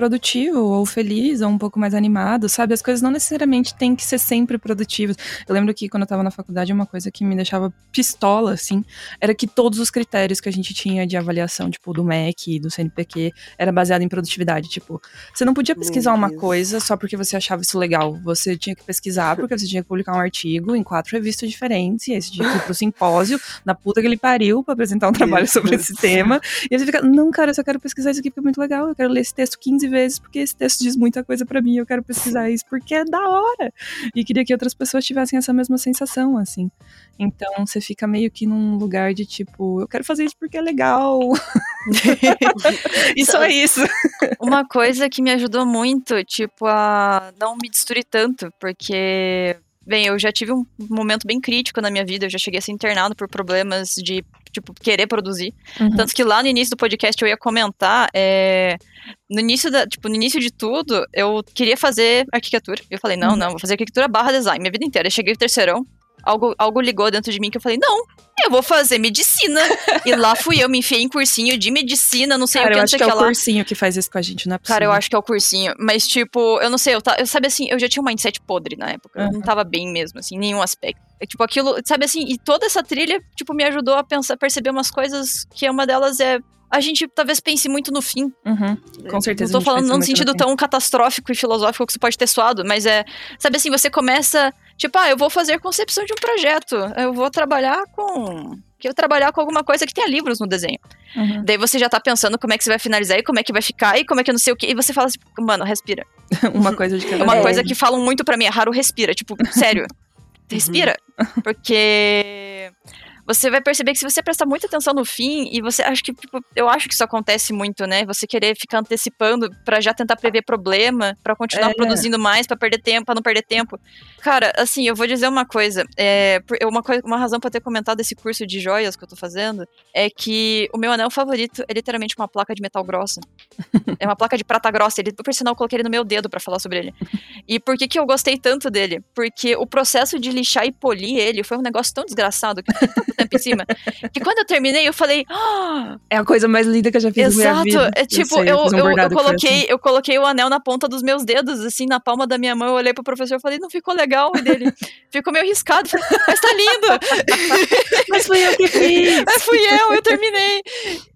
produtivo ou feliz ou um pouco mais animado, sabe? As coisas não necessariamente têm que ser sempre produtivas. Eu lembro que quando eu tava na faculdade, uma coisa que me deixava pistola, assim, era que todos os critérios que a gente tinha de avaliação, tipo, do MEC, do CNPq, era baseado em produtividade. Tipo, você não podia pesquisar uma coisa só porque você achava isso legal. Você tinha que pesquisar porque você tinha que publicar um artigo em quatro revistas diferentes, e aí você tinha que ir pro simpósio, [LAUGHS] na puta que ele pariu, pra apresentar um trabalho sobre esse tema. E aí você fica, não, cara, eu só quero pesquisar isso aqui porque é muito legal. Eu quero ler esse texto 15 vezes porque esse texto diz muita coisa pra mim. Eu quero pesquisar isso porque é da hora. E queria que outras pessoas tivessem essa mesma sensação, assim. Então você fica meio que num lugar de tipo, eu quero fazer isso porque é legal. [LAUGHS] e só isso. Uma coisa que me ajudou muito, tipo, a não me destruir tanto, porque, bem, eu já tive um momento bem crítico na minha vida, eu já cheguei a ser internado por problemas de, tipo, querer produzir. Uhum. Tanto que lá no início do podcast eu ia comentar, é, no início da, tipo, no início de tudo, eu queria fazer arquitetura. Eu falei, não, Uhum. não, vou fazer arquitetura barra design, minha vida inteira. Eu cheguei no terceirão, algo, algo ligou dentro de mim que eu falei, não, eu vou fazer medicina. [LAUGHS] e lá fui eu, me enfiei em cursinho de medicina, não sei Cara, o que, eu acho que é o lá. cursinho que faz isso com a gente, não é possível. Cara, eu acho que é o cursinho. Mas, tipo, eu não sei, eu, ta- eu sabe assim, eu já tinha um mindset podre na época. Eu não Uhum. tava bem mesmo, assim, em nenhum aspecto. É, tipo, aquilo, sabe assim, e toda essa trilha, tipo, me ajudou a pensar, perceber umas coisas que uma delas é. A gente talvez pense muito no fim. Uhum. Com certeza, Não tô falando num sentido tão catastrófico e filosófico que isso pode ter soado, mas é. Sabe assim, você começa. Tipo, ah, eu vou fazer concepção de um projeto. Eu vou trabalhar com. Quero trabalhar com alguma coisa que tenha livros no desenho. Uhum. Daí você já tá pensando como é que você vai finalizar e como é que vai ficar e como é que eu não sei o que. E você fala assim, mano, respira. [LAUGHS] Uma coisa de cada É uma vez. coisa que falam muito pra mim, é raro respira. Tipo, [LAUGHS] sério. respira. Porque você vai perceber que se você prestar muita atenção no fim, e você acho que, tipo, eu acho que isso acontece muito, né? Você querer ficar antecipando pra já tentar prever problema, pra continuar É. produzindo mais, pra perder tempo, pra não perder tempo. Cara, assim, eu vou dizer uma coisa. É, uma, coi- uma razão pra ter comentado esse curso de joias que eu tô fazendo é que o meu anel favorito é literalmente uma placa de metal grossa. é uma placa de prata grossa. Ele, por sinal, eu coloquei ele no meu dedo pra falar sobre ele. E por que, que eu gostei tanto dele? Porque o processo de lixar e polir ele foi um negócio tão desgraçado que eu tempo em cima. Que quando eu terminei, eu falei. "Ah, É a coisa mais linda que eu já fiz na minha Exato. vida. É tipo, sei, eu, um eu, eu que foi coloquei, assim. eu coloquei o anel na ponta dos meus dedos, assim, na palma da minha mão. Eu olhei pro professor e falei, não ficou legal e dele. [LAUGHS] Ficou meio riscado. Eu falei, Mas tá lindo! [LAUGHS] Mas fui eu que fiz. Mas fui eu, eu terminei.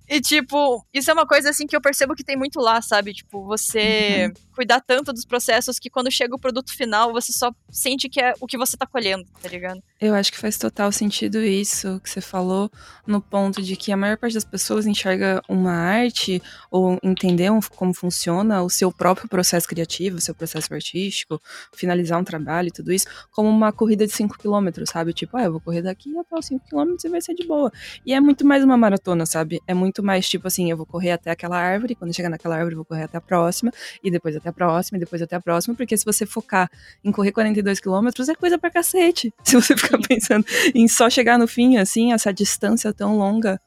E, tipo, isso é uma coisa, assim, que eu percebo que tem muito lá, sabe? Tipo, você cuidar tanto dos processos que quando chega o produto final, você só sente que é o que você tá colhendo, tá ligado? Eu acho que faz total sentido isso que você falou, no ponto de que a maior parte das pessoas enxerga uma arte ou entender como funciona o seu próprio processo criativo, o seu processo artístico, finalizar um trabalho e tudo isso, como uma corrida de 5 km, sabe? Tipo, ah, eu vou correr daqui até os 5 km e vai ser de boa. E é muito mais uma maratona, sabe? É muito mais tipo assim, eu vou correr até aquela árvore, quando chegar naquela árvore eu vou correr até a próxima, e depois até a próxima, e depois até a próxima, porque se você focar em correr 42 quilômetros é coisa pra cacete. [LAUGHS] Se você ficar [LAUGHS] pensando em só chegar no fim, assim, essa distância tão longa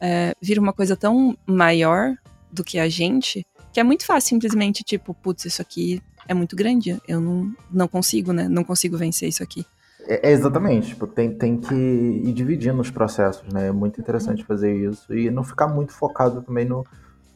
é, vira uma coisa tão maior do que a gente, que é muito fácil simplesmente, tipo, putz, isso aqui é muito grande, eu não, não consigo, né? Não consigo vencer isso aqui. É, é exatamente, tipo, tem, tem que ir dividindo os processos, né? É muito interessante fazer isso e não ficar muito focado também no,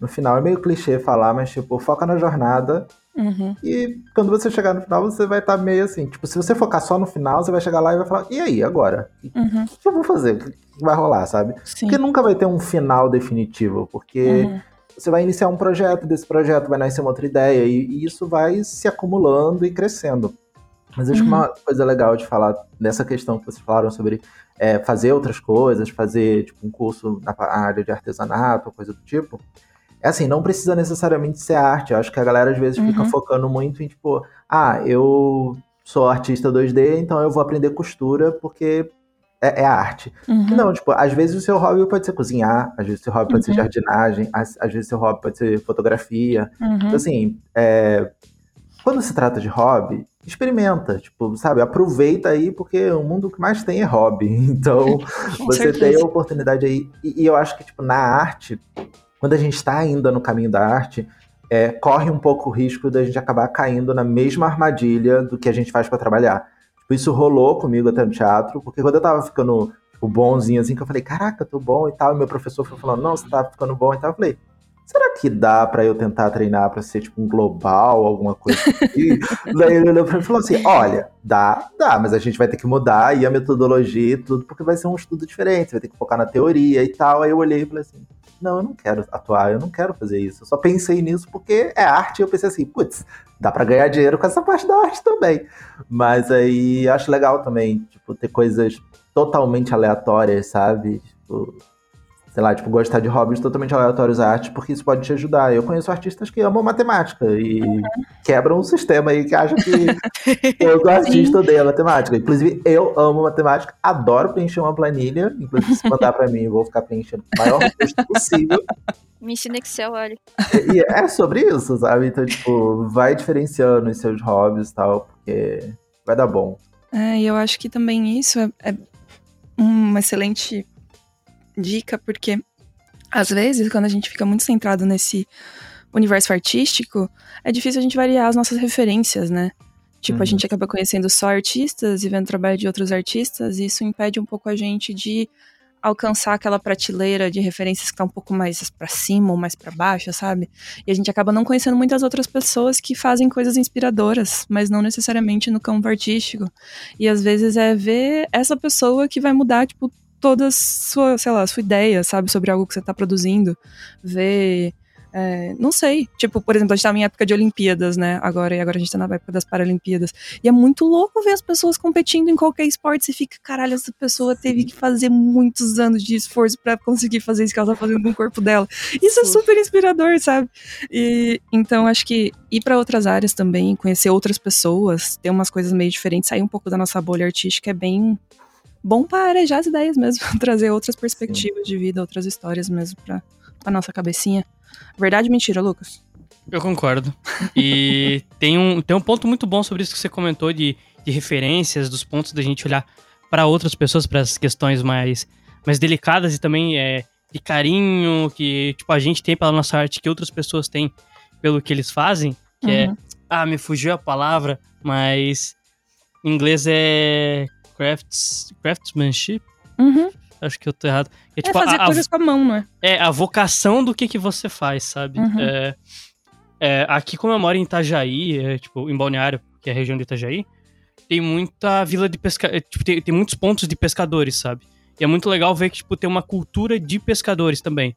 no final. É meio clichê falar, mas tipo, foca na jornada Uhum. e quando você chegar no final, você vai estar meio assim. Tipo, se você focar só no final, você vai chegar lá e vai falar, e aí, agora? O Uhum. que eu vou fazer? O que vai rolar, sabe? Sim. Porque nunca vai ter um final definitivo, porque Uhum. você vai iniciar um projeto, desse projeto vai nascer uma outra ideia, e, e isso vai se acumulando e crescendo. Mas acho que uma coisa legal de falar nessa questão que vocês falaram sobre é, fazer outras coisas, fazer tipo, um curso na área de artesanato, coisa do tipo, é assim, não precisa necessariamente ser arte. Eu acho que a galera às vezes fica Uhum. focando muito em tipo, ah, eu sou artista 2D, então eu vou aprender costura porque é, é arte. Uhum. Não, tipo, às vezes o seu hobby pode ser cozinhar, às vezes o seu hobby pode ser Uhum. jardinagem, às, às vezes o seu hobby pode ser fotografia. Uhum. Então, assim, é, quando se trata de hobby, experimenta, tipo, sabe, aproveita aí, porque o mundo que mais tem é hobby. [LAUGHS] Então, [LAUGHS] você certeza. tem a oportunidade aí. E, e eu acho que, tipo, na arte, quando a gente está ainda no caminho da arte, é, corre um pouco o risco da gente acabar caindo na mesma armadilha do que a gente faz para trabalhar. Tipo, isso rolou comigo até no teatro, porque quando eu tava ficando tipo, bonzinho, assim, que eu falei, caraca, tô bom e tal, e meu professor foi falando, não, você tá ficando bom e tal, eu falei, será que dá pra eu tentar treinar pra ser tipo um global, alguma coisa assim? [LAUGHS] Daí ele olhou pra mim e falou assim, olha, dá, dá, mas a gente vai ter que mudar aí a metodologia e tudo, porque vai ser um estudo diferente, vai ter que focar na teoria e tal. Aí eu olhei e falei assim, não, eu não quero atuar, eu não quero fazer isso. Eu só pensei nisso porque é arte e eu pensei assim, putz, dá pra ganhar dinheiro com essa parte da arte também. Mas aí acho legal também, tipo, ter coisas totalmente aleatórias, sabe? Tipo, sei lá, tipo, gostar de hobbies totalmente aleatórios à arte, porque isso pode te ajudar. Eu conheço artistas que amam matemática e quebram o sistema aí que acham que [LAUGHS] todo artista odeia matemática. Inclusive, eu amo matemática, adoro preencher uma planilha. Inclusive, se mandar pra mim, eu vou ficar preenchendo o maior custo possível. Me ensina Excel, olha. E é sobre isso, sabe? Então, tipo, vai diferenciando os seus hobbies e tal, porque vai dar bom. É, e eu acho que também isso é, é uma excelente dica, porque às vezes, quando a gente fica muito centrado nesse universo artístico, é difícil a gente variar as nossas referências, né? Tipo, a Uhum. gente acaba conhecendo só artistas e vendo trabalho de outros artistas, e isso impede um pouco a gente de alcançar aquela prateleira de referências que tá um pouco mais pra cima ou mais pra baixo, sabe? E a gente acaba não conhecendo muitas outras pessoas que fazem coisas inspiradoras, mas não necessariamente no campo artístico. E às vezes é ver essa pessoa que vai mudar, tipo, toda a sua, sei lá, sua ideia, sabe, sobre algo que você tá produzindo. Ver. é, não sei. Tipo, por exemplo, a gente tá em época de Olimpíadas, né? Agora, e agora a gente tá na época das Paralimpíadas. E é muito louco ver as pessoas competindo em qualquer esporte. Você fica, caralho, essa pessoa teve que fazer muitos anos de esforço pra conseguir fazer isso que ela tá fazendo com o corpo dela. Isso é super inspirador, sabe? E então acho que ir pra outras áreas também, conhecer outras pessoas, ter umas coisas meio diferentes, sair um pouco da nossa bolha artística é bem bom para arejar as ideias mesmo, [LAUGHS] trazer outras perspectivas de vida, outras histórias mesmo pra, pra nossa cabecinha. Verdade ou mentira, Lucas? Eu concordo. E [LAUGHS] tem um, tem um ponto muito bom sobre isso que você comentou de, de referências, dos pontos da gente olhar para outras pessoas, para as questões mais, mais delicadas e também é, de carinho que tipo, a gente tem pela nossa arte, que outras pessoas têm pelo que eles fazem, que é, Uhum. ah, me fugiu a palavra, mas em inglês é crafts, craftsmanship, Uhum. acho que eu tô errado. É, É tipo, fazer a- coisas com a mão, não é? é a vocação do que, que você faz, sabe? Uhum. É, é, aqui, como eu moro em Itajaí, é, tipo, em Balneário, que é a região de Itajaí, tem muita vila de pesca... Tipo, tem, tem muitos pontos de pescadores, sabe? E é muito legal ver que, tipo, tem uma cultura de pescadores também.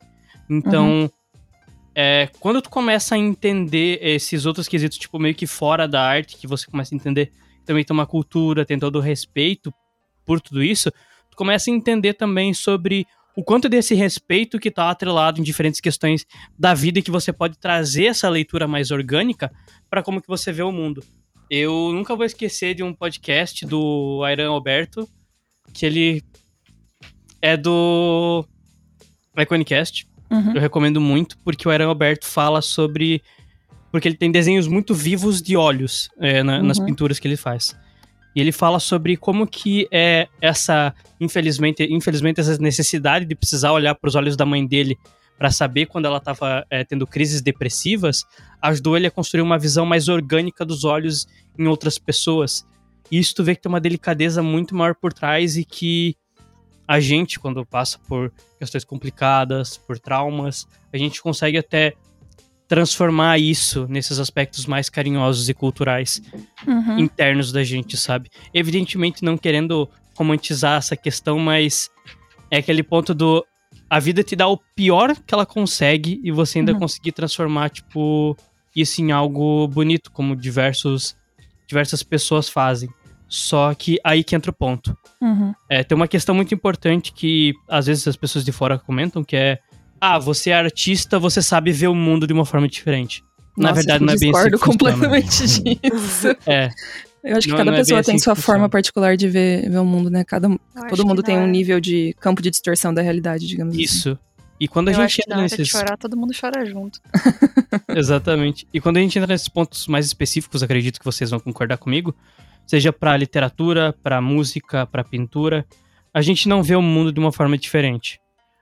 Então, é, quando tu começa a entender esses outros quesitos, tipo, meio que fora da arte, que você começa a entender também tem uma cultura, tem todo o respeito por tudo isso, tu começa a entender também sobre o quanto desse respeito que tá atrelado em diferentes questões da vida e que você pode trazer essa leitura mais orgânica para como que você vê o mundo. Eu nunca vou esquecer de um podcast do Airan Alberto, que ele é do Iconicast. Uhum. Eu recomendo muito, porque o Airan Alberto fala sobre. Porque ele tem desenhos muito vivos de olhos é, na- nas Uhum. pinturas que ele faz. E ele fala sobre como que é essa, infelizmente, infelizmente essa necessidade de precisar olhar para os olhos da mãe dele para saber quando ela estava tendo crises depressivas, ajudou ele a construir uma visão mais orgânica dos olhos em outras pessoas. E isso tu vê que tem uma delicadeza muito maior por trás e que a gente, quando passa por questões complicadas, por traumas, a gente consegue até transformar isso nesses aspectos mais carinhosos e culturais Uhum. internos da gente, sabe? Evidentemente não querendo romantizar essa questão, mas é aquele ponto do a vida te dá o pior que ela consegue e você ainda Uhum. conseguir transformar, tipo, isso em algo bonito, como diversos, diversas pessoas fazem. Só que aí que entra o ponto. Uhum. É, tem uma questão muito importante que às vezes as pessoas de fora comentam, que é ah, você é artista, você sabe ver o mundo de uma forma diferente. Na Nossa, verdade, eu não é bem assim discordo que funciona. completamente [LAUGHS] disso. É, Eu acho que Não- cada não é pessoa assim tem sua funciona. forma particular de ver, ver o mundo, né? Cada, Eu todo mundo tem na um nível de campo de distorção da realidade, digamos assim. isso. E quando a Eu gente na entra nesses. chorar, todo mundo chora junto. [LAUGHS] Exatamente. E quando a gente entra nesses pontos mais específicos, acredito que vocês vão concordar comigo, seja pra literatura, pra música, pra pintura, a gente não vê o mundo de uma forma diferente.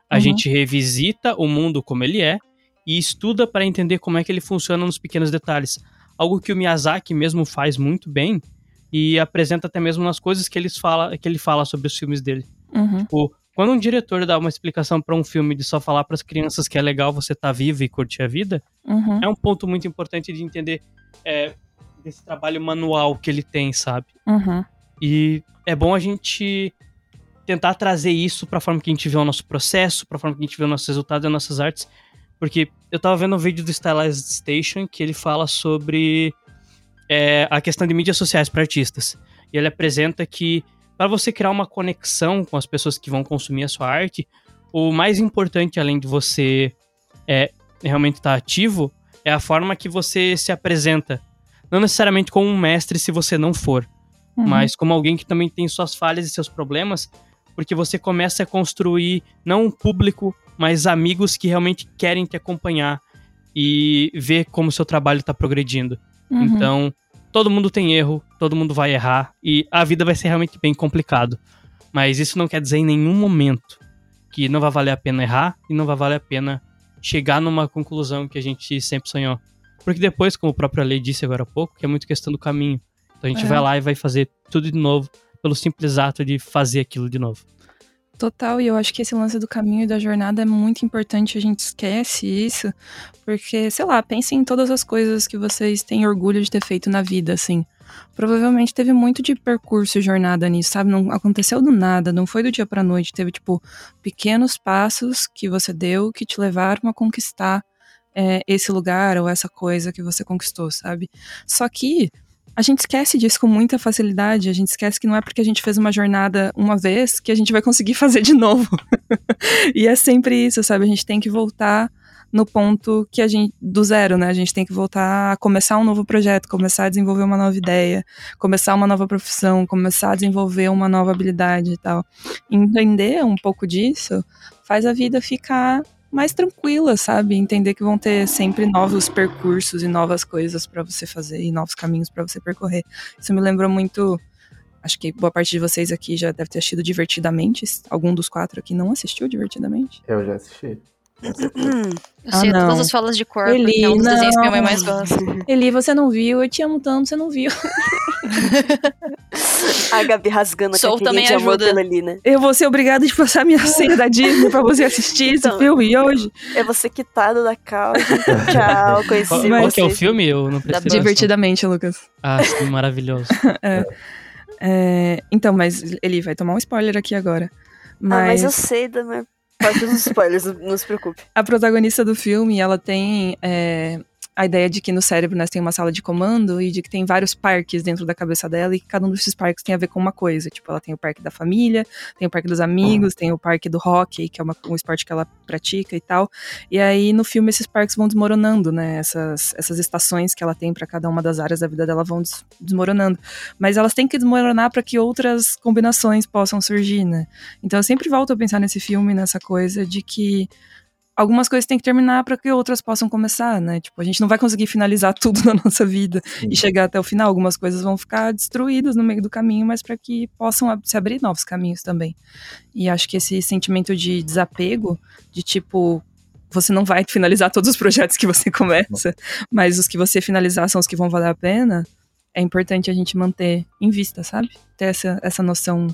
A Uhum. gente revisita o mundo como ele é e estuda para entender como é que ele funciona nos pequenos detalhes. Algo que o Miyazaki mesmo faz muito bem e apresenta até mesmo nas coisas que, eles fala, que ele fala sobre os filmes dele. Uhum. Tipo, quando um diretor dá uma explicação pra um filme de só falar pras crianças que é legal você estar tá vivo e curtir a vida, Uhum. é um ponto muito importante de entender é, desse trabalho manual que ele tem, sabe? Uhum. E é bom a gente tentar trazer isso pra forma que a gente vê o nosso processo, pra forma que a gente vê o nosso resultado e as nossas artes. Porque eu tava vendo um vídeo do Stylized Station que ele fala sobre é, a questão de mídias sociais para artistas. E ele apresenta que para você criar uma conexão com as pessoas que vão consumir a sua arte, o mais importante, além de você é, realmente estar ativo, é a forma que você se apresenta. Não necessariamente como um mestre se você não for, Uhum. mas como alguém que também tem suas falhas e seus problemas, porque você começa a construir não um público, mas amigos que realmente querem te acompanhar e ver como o seu trabalho está progredindo. Uhum. Então, todo mundo tem erro, todo mundo vai errar e a vida vai ser realmente bem complicado. Mas isso não quer dizer em nenhum momento que não vai valer a pena errar e não vai valer a pena chegar numa conclusão que a gente sempre sonhou. Porque depois, como o próprio Lei disse agora há pouco, que é muito questão do caminho. Então a gente É. vai lá e vai fazer tudo de novo pelo simples ato de fazer aquilo de novo. Total, e eu acho que esse lance do caminho e da jornada é muito importante, a gente esquece isso, porque, sei lá, pensem em todas as coisas que vocês têm orgulho de ter feito na vida, assim. Provavelmente teve muito de percurso e jornada nisso, sabe? Não aconteceu do nada, não foi do dia pra noite, teve, tipo, pequenos passos que você deu que te levaram a conquistar é, esse lugar ou essa coisa que você conquistou, sabe? Só que a gente esquece disso com muita facilidade. A gente esquece que não é porque a gente fez uma jornada uma vez que a gente vai conseguir [LAUGHS] fazer de novo. e é sempre isso, sabe? A gente tem que voltar no ponto que a gente do zero, né? A gente tem que voltar a começar um novo projeto, começar a desenvolver uma nova ideia, começar uma nova profissão, começar a desenvolver uma nova habilidade e tal. Entender um pouco disso faz a vida ficar mais tranquila, sabe? Entender que vão ter sempre novos percursos e novas coisas pra você fazer e novos caminhos pra você percorrer. Isso me lembrou muito. Acho que boa parte de vocês aqui já deve ter assistido Divertidamente. Algum dos quatro aqui não assistiu Divertidamente? Eu já assisti. [LAUGHS] Eu Ah, sei não. todas as falas de cor, Eli, porque é um dos desenhos que minha mãe não. mais gosta. [LAUGHS] Eli, você não viu? Eu te amo tanto, você não viu. [LAUGHS] A Gabi rasgando a carteirinha também de amor ajuda. pela ali, né? Eu vou ser obrigada de passar minha senha da Disney pra você assistir esse Então. filme hoje. É você quitado da causa. Tchau, conheci Qual, vocês. qual que é o filme? Eu não atenção. Divertidamente, Lucas. Ah, sim, maravilhoso. É, então, mas ele vai tomar um spoiler aqui agora. Ah, mas Mas, eu sei, da minha... Pode dos spoilers, não não se preocupe. a protagonista do filme, ela tem é, a ideia de que no cérebro nós tem uma sala de comando e de que tem vários parques dentro da cabeça dela e que cada um desses parques tem a ver com uma coisa. Tipo, ela tem o parque da família, tem o parque dos amigos, tem o parque do hockey, que é uma- um esporte que ela pratica e tal. E aí no filme esses parques vão desmoronando, né? Essas, essas estações que ela tem pra cada uma das áreas da vida dela vão des- desmoronando. Mas elas têm que desmoronar para que outras combinações possam surgir, né? Então eu sempre volto a pensar nesse filme, nessa coisa de que algumas coisas têm que terminar para que outras possam começar, né? Tipo, a gente não vai conseguir finalizar [LAUGHS] tudo na nossa vida Sim. e chegar até o final. Algumas coisas vão ficar destruídas no meio do caminho, mas para que possam se abrir novos caminhos também. E acho que esse sentimento de desapego, de tipo, você não vai [LAUGHS] finalizar todos os projetos que você começa, mas os que você finalizar são os que vão valer a pena, é importante a gente manter em vista, sabe? Ter essa, essa noção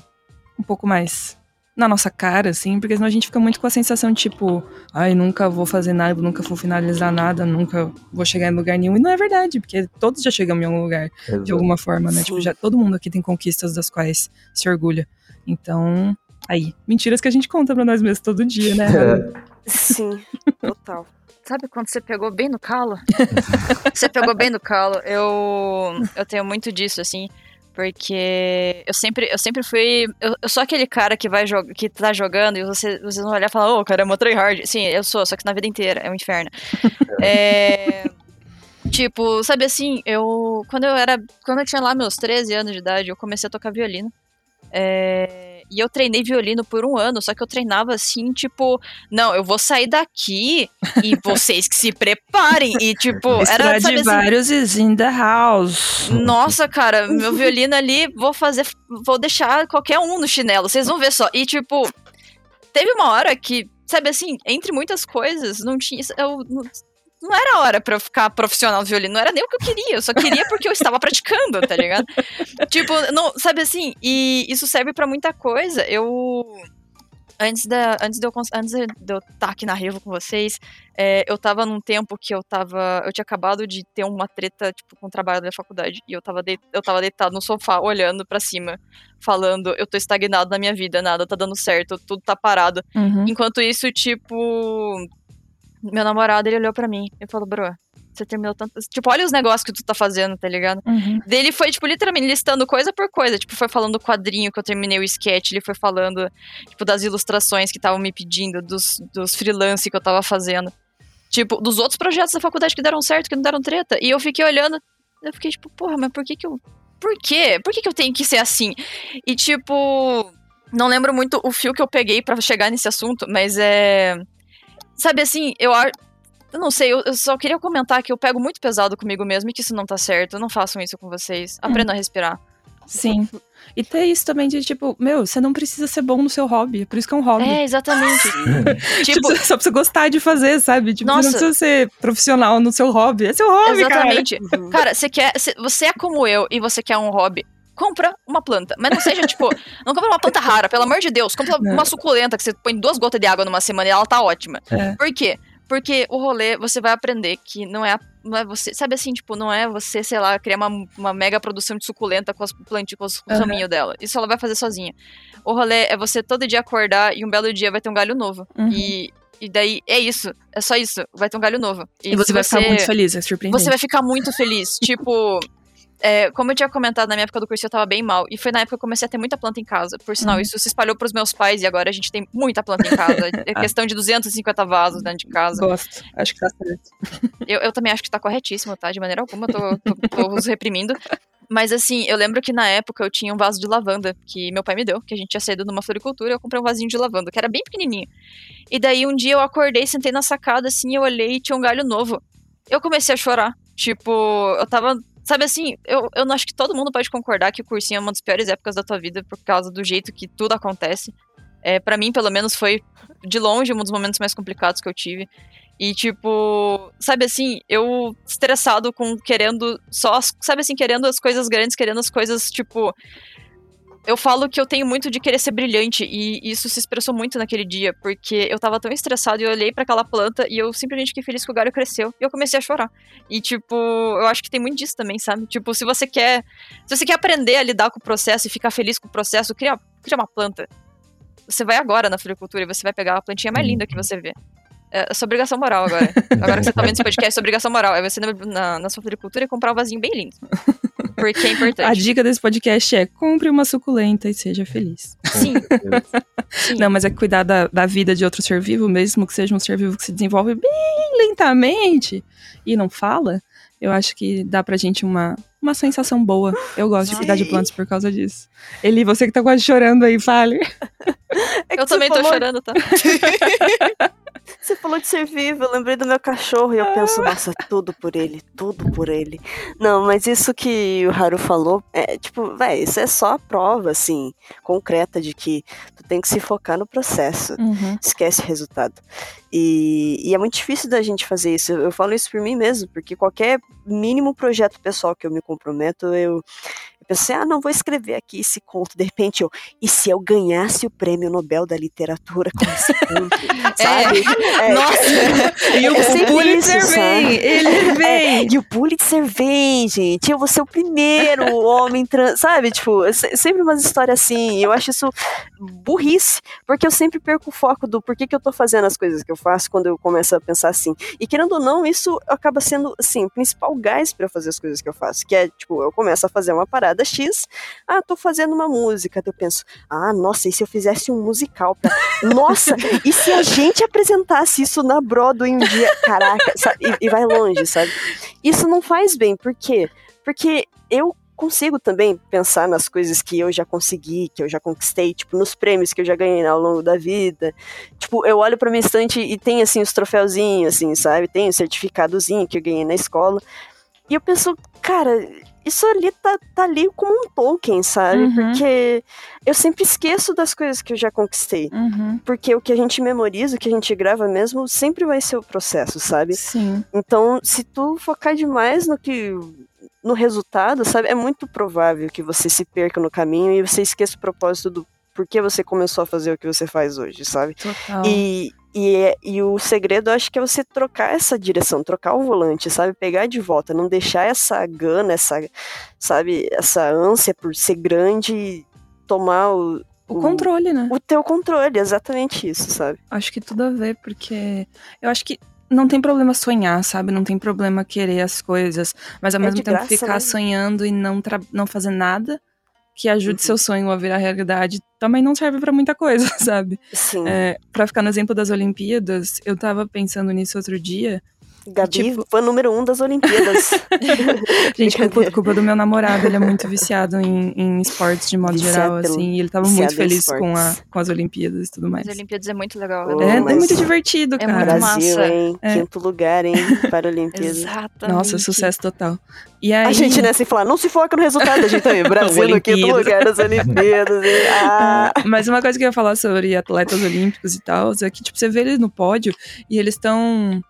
um pouco mais na nossa cara, assim, porque senão a gente fica muito com a sensação de tipo, ai, nunca vou fazer nada, nunca vou finalizar nada, nunca vou chegar em lugar nenhum. E não é verdade, porque todos já chegamos em algum lugar de Exato. alguma forma, né? Sim. Tipo, já, todo mundo aqui tem conquistas das quais se orgulha. Então, Aí, mentiras que a gente conta pra nós mesmos todo dia, né? [LAUGHS] Sim, total. Sabe quando você pegou bem no calo? [LAUGHS] você pegou bem no calo. Eu, eu tenho muito disso, assim. Porque eu sempre, eu sempre fui. Eu, eu sou aquele cara que vai jogar, que tá jogando e você, vocês vão olhar e falar, ô, oh, cara, é tryhard. Sim, eu sou, só que na vida inteira, é um inferno. [LAUGHS] é, tipo, sabe assim, eu. Quando eu era. Quando eu tinha lá meus 13 anos de idade, eu comecei a tocar violino. É, e eu treinei violino por um ano, só que eu treinava assim, tipo, não, eu vou sair daqui e [LAUGHS] vocês que se preparem. E, tipo, era. Sabe, assim, vários is in the house. Nossa, cara, meu violino ali, vou fazer. Vou deixar qualquer um no chinelo, vocês vão ver só. E, tipo, teve uma hora que, sabe assim, entre muitas coisas, não tinha. Eu, não era hora pra eu ficar profissional no violino, não era nem o que eu queria, eu só queria porque eu estava praticando, tá ligado? tipo, não, sabe assim, e isso serve para muita coisa. Eu antes, da, antes, de eu, antes de eu estar tá aqui na Revo com vocês, é, eu tava num tempo que eu tava. Eu tinha acabado de ter uma treta, tipo, com o trabalho da faculdade. E eu tava, de, eu tava deitado no sofá, olhando para cima, falando, eu tô estagnado na minha vida, nada tá dando certo, tudo tá parado. Uhum. Enquanto isso, tipo meu namorado, ele olhou para mim e falou, bro, você terminou tanto. Tipo, olha os negócios que tu tá fazendo, tá ligado? Uhum. Dele foi, tipo, literalmente listando coisa por coisa. Tipo, foi falando do quadrinho que eu terminei o sketch, ele foi falando, tipo, das ilustrações que estavam me pedindo, dos, dos freelance que eu tava fazendo. Tipo, dos outros projetos da faculdade que deram certo, que não deram treta. E eu fiquei olhando, eu fiquei, tipo, porra, mas por que que eu. Por quê? Por que que eu tenho que ser assim? E, tipo. Não lembro muito o fio que eu peguei para chegar nesse assunto, mas é Sabe assim, eu eu não sei, eu, eu, só queria comentar que eu pego muito pesado comigo mesmo e que isso não tá certo. Não façam isso com vocês. Hum. Aprendam hum. a respirar. Sim. E ter isso também de tipo, meu, você não precisa ser bom no seu hobby, por isso que é um hobby. É, exatamente. [LAUGHS] tipo, tipo, só precisa gostar de fazer, sabe? Tipo, nossa, você não precisa ser profissional no seu hobby, é seu hobby, Exatamente. Cara, cara você quer, você é como eu e você quer um hobby, compra uma planta. Mas não seja, tipo, [LAUGHS] não compra uma planta rara, pelo amor de Deus. Compra não. uma suculenta que você põe duas gotas de água numa semana e ela tá ótima. É. Por quê? Porque o rolê, você vai aprender que não é, não é você. Sabe assim, tipo, não é você, sei lá, criar uma, uma mega produção de suculenta com as plantas, com os uhum. raminhos dela. Isso ela vai fazer sozinha. O rolê é você todo dia acordar e um belo dia vai ter um galho novo. Uhum. E e daí é isso. É só isso. Vai ter um galho novo. E, e você vai ficar muito feliz, é surpreendente. Você vai ficar muito feliz. tipo, é, como eu tinha comentado na minha época do curso, eu tava bem mal. E foi na época que eu comecei a ter muita planta em casa. Por sinal, uhum. isso se espalhou pros meus pais e agora a gente tem muita planta em casa. [LAUGHS] É questão de 250 vasos dentro de casa. Gosto. Acho que tá certo. Eu, eu também acho que tá corretíssimo, tá? De maneira alguma, eu tô, tô, tô os reprimindo. Mas assim, eu lembro que na época eu tinha um vaso de lavanda que meu pai me deu, que a gente tinha saído numa floricultura, eu comprei um vasinho de lavanda, que era bem pequenininho. E daí um dia eu acordei, sentei na sacada assim, eu olhei e tinha um galho novo. Eu comecei a chorar. Tipo, eu tava Sabe assim, eu, eu acho que todo mundo pode concordar que o cursinho é uma das piores épocas da tua vida por causa do jeito que tudo acontece. É, para mim, pelo menos, foi de longe um dos momentos mais complicados que eu tive. E, tipo, sabe assim, eu estressado com querendo só, sabe assim, querendo as coisas grandes, querendo as coisas, tipo, eu falo que eu tenho muito de querer ser brilhante e isso se expressou muito naquele dia, porque eu tava tão estressado e eu olhei para aquela planta e eu simplesmente fiquei feliz que o galho cresceu e eu comecei a chorar. E tipo, eu acho que tem muito disso também, sabe? Tipo, se você quer, se você quer aprender a lidar com o processo e ficar feliz com o processo, cria, cria uma planta. Você vai agora na floricultura e você vai pegar a plantinha mais linda que você vê. É, é sua obrigação moral agora. [LAUGHS] Agora que você tá vendo esse podcast, é sua obrigação moral. É você na, na, na sua floricultura e comprar um vasinho bem lindo. Porque é importante. A dica desse podcast é compre uma suculenta e seja feliz. Sim. Sim. Não, mas é cuidar da, da vida de outro ser vivo, mesmo que seja um ser vivo que se desenvolve bem lentamente e não fala. Eu acho que dá pra gente uma, uma sensação boa. Eu gosto de cuidar de plantas por causa disso. Eli, você que tá quase chorando aí, fale. É eu também falou... tô chorando, tá? [LAUGHS] Você falou de ser vivo, eu lembrei do meu cachorro e eu penso, nossa, tudo por ele, tudo por ele. Não, mas isso que o Haru falou, é tipo, véi, isso é só a prova, assim, concreta de que tu tem que se focar no processo. Uhum. Esquece o resultado. E, e, é muito difícil da gente fazer isso. Eu, eu falo isso por mim mesmo, porque qualquer mínimo projeto pessoal que eu me comprometo, eu, eu pensei, ah, não vou escrever aqui esse conto. De repente eu, e se eu ganhasse o prêmio Nobel da literatura com esse conto? [LAUGHS] É. sabe? É, Nossa! E o É Pulitzer isso, vem! Ele [LAUGHS] vem! E o Pulitzer vem, gente. Eu vou ser o primeiro homem trans. Sabe? Tipo, é se- sempre umas histórias assim. Eu acho isso burrice. Porque eu sempre perco o foco do porquê que eu tô fazendo as coisas que eu faço quando eu começo a pensar assim. E querendo ou não, isso acaba sendo, assim, o principal gás pra eu fazer as coisas que eu faço. Que é, tipo, eu começo a fazer uma parada X. Ah, tô fazendo uma música. Eu penso, ah, nossa, e se eu fizesse um musical pra. [LAUGHS] Nossa, e se a gente apresentasse isso na Broadway um dia? Caraca, sabe? E, e vai longe, sabe? Isso não faz bem, por quê? Porque eu consigo também pensar nas coisas que eu já consegui, que eu já conquistei, tipo, nos prêmios que eu já ganhei ao longo da vida. Tipo, eu olho pra minha estante e tem, assim, os troféuzinhos, assim, sabe? Tem o certificadozinho que eu ganhei na escola. E eu penso, cara, isso ali tá, tá ali como um token, sabe? Uhum. Porque eu sempre esqueço das coisas que eu já conquistei. Uhum. Porque o que a gente memoriza, o que a gente grava mesmo, sempre vai ser o processo, sabe? Sim. Então, se tu focar demais no que no resultado, sabe, é muito provável que você se perca no caminho e você esqueça o propósito do porquê você começou a fazer o que você faz hoje, sabe? Total. E, e, é- e o segredo, acho que é você trocar essa direção, trocar o volante, sabe? Pegar de volta, não deixar essa gana, essa, sabe, essa ânsia por ser grande e tomar o, O controle, né? o teu controle, exatamente isso, sabe? Acho que tudo a ver, porque eu acho que não tem problema sonhar, sabe? Não tem problema querer as coisas, mas ao É mesmo tempo graça, ficar né? sonhando e não, não fazer nada que ajude Uhum. seu sonho a virar realidade também não serve pra muita coisa, [LAUGHS] sabe? Sim. É, para ficar no exemplo das Olimpíadas, eu tava pensando nisso outro dia. Gabi, tipo- fã número um das Olimpíadas. [LAUGHS] Gente, culpa, culpa do meu namorado, ele é muito viciado em, em esportes de modo Viciado geral, pelo- assim, e ele tava viciado muito feliz com, a, com as Olimpíadas e tudo mais. As Olimpíadas é muito legal. Oh, É, é muito divertido, É cara. muito Brasil, massa. hein? É. Quinto lugar, hein? Para a Olimpíada. Exatamente. Nossa, sucesso total. E aí, A gente nessa e falar, não se foca no resultado, a gente também. [LAUGHS] Brasil no quinto lugar das Olimpíadas. hein? [LAUGHS] Ah, Mas uma coisa que eu ia falar sobre atletas olímpicos e tal, é que, tipo, você vê eles no pódio e eles estão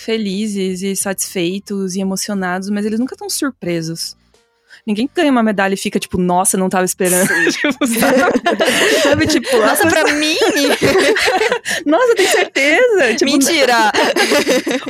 felizes e satisfeitos e emocionados, mas eles nunca estão surpresos. Ninguém ganha uma medalha e fica, tipo, nossa, não tava esperando. [LAUGHS] tipo, sabe? [LAUGHS] Sabe, tipo, Nossa, pessoa- pra mim? [LAUGHS] nossa, tem certeza? Tipo, Mentira!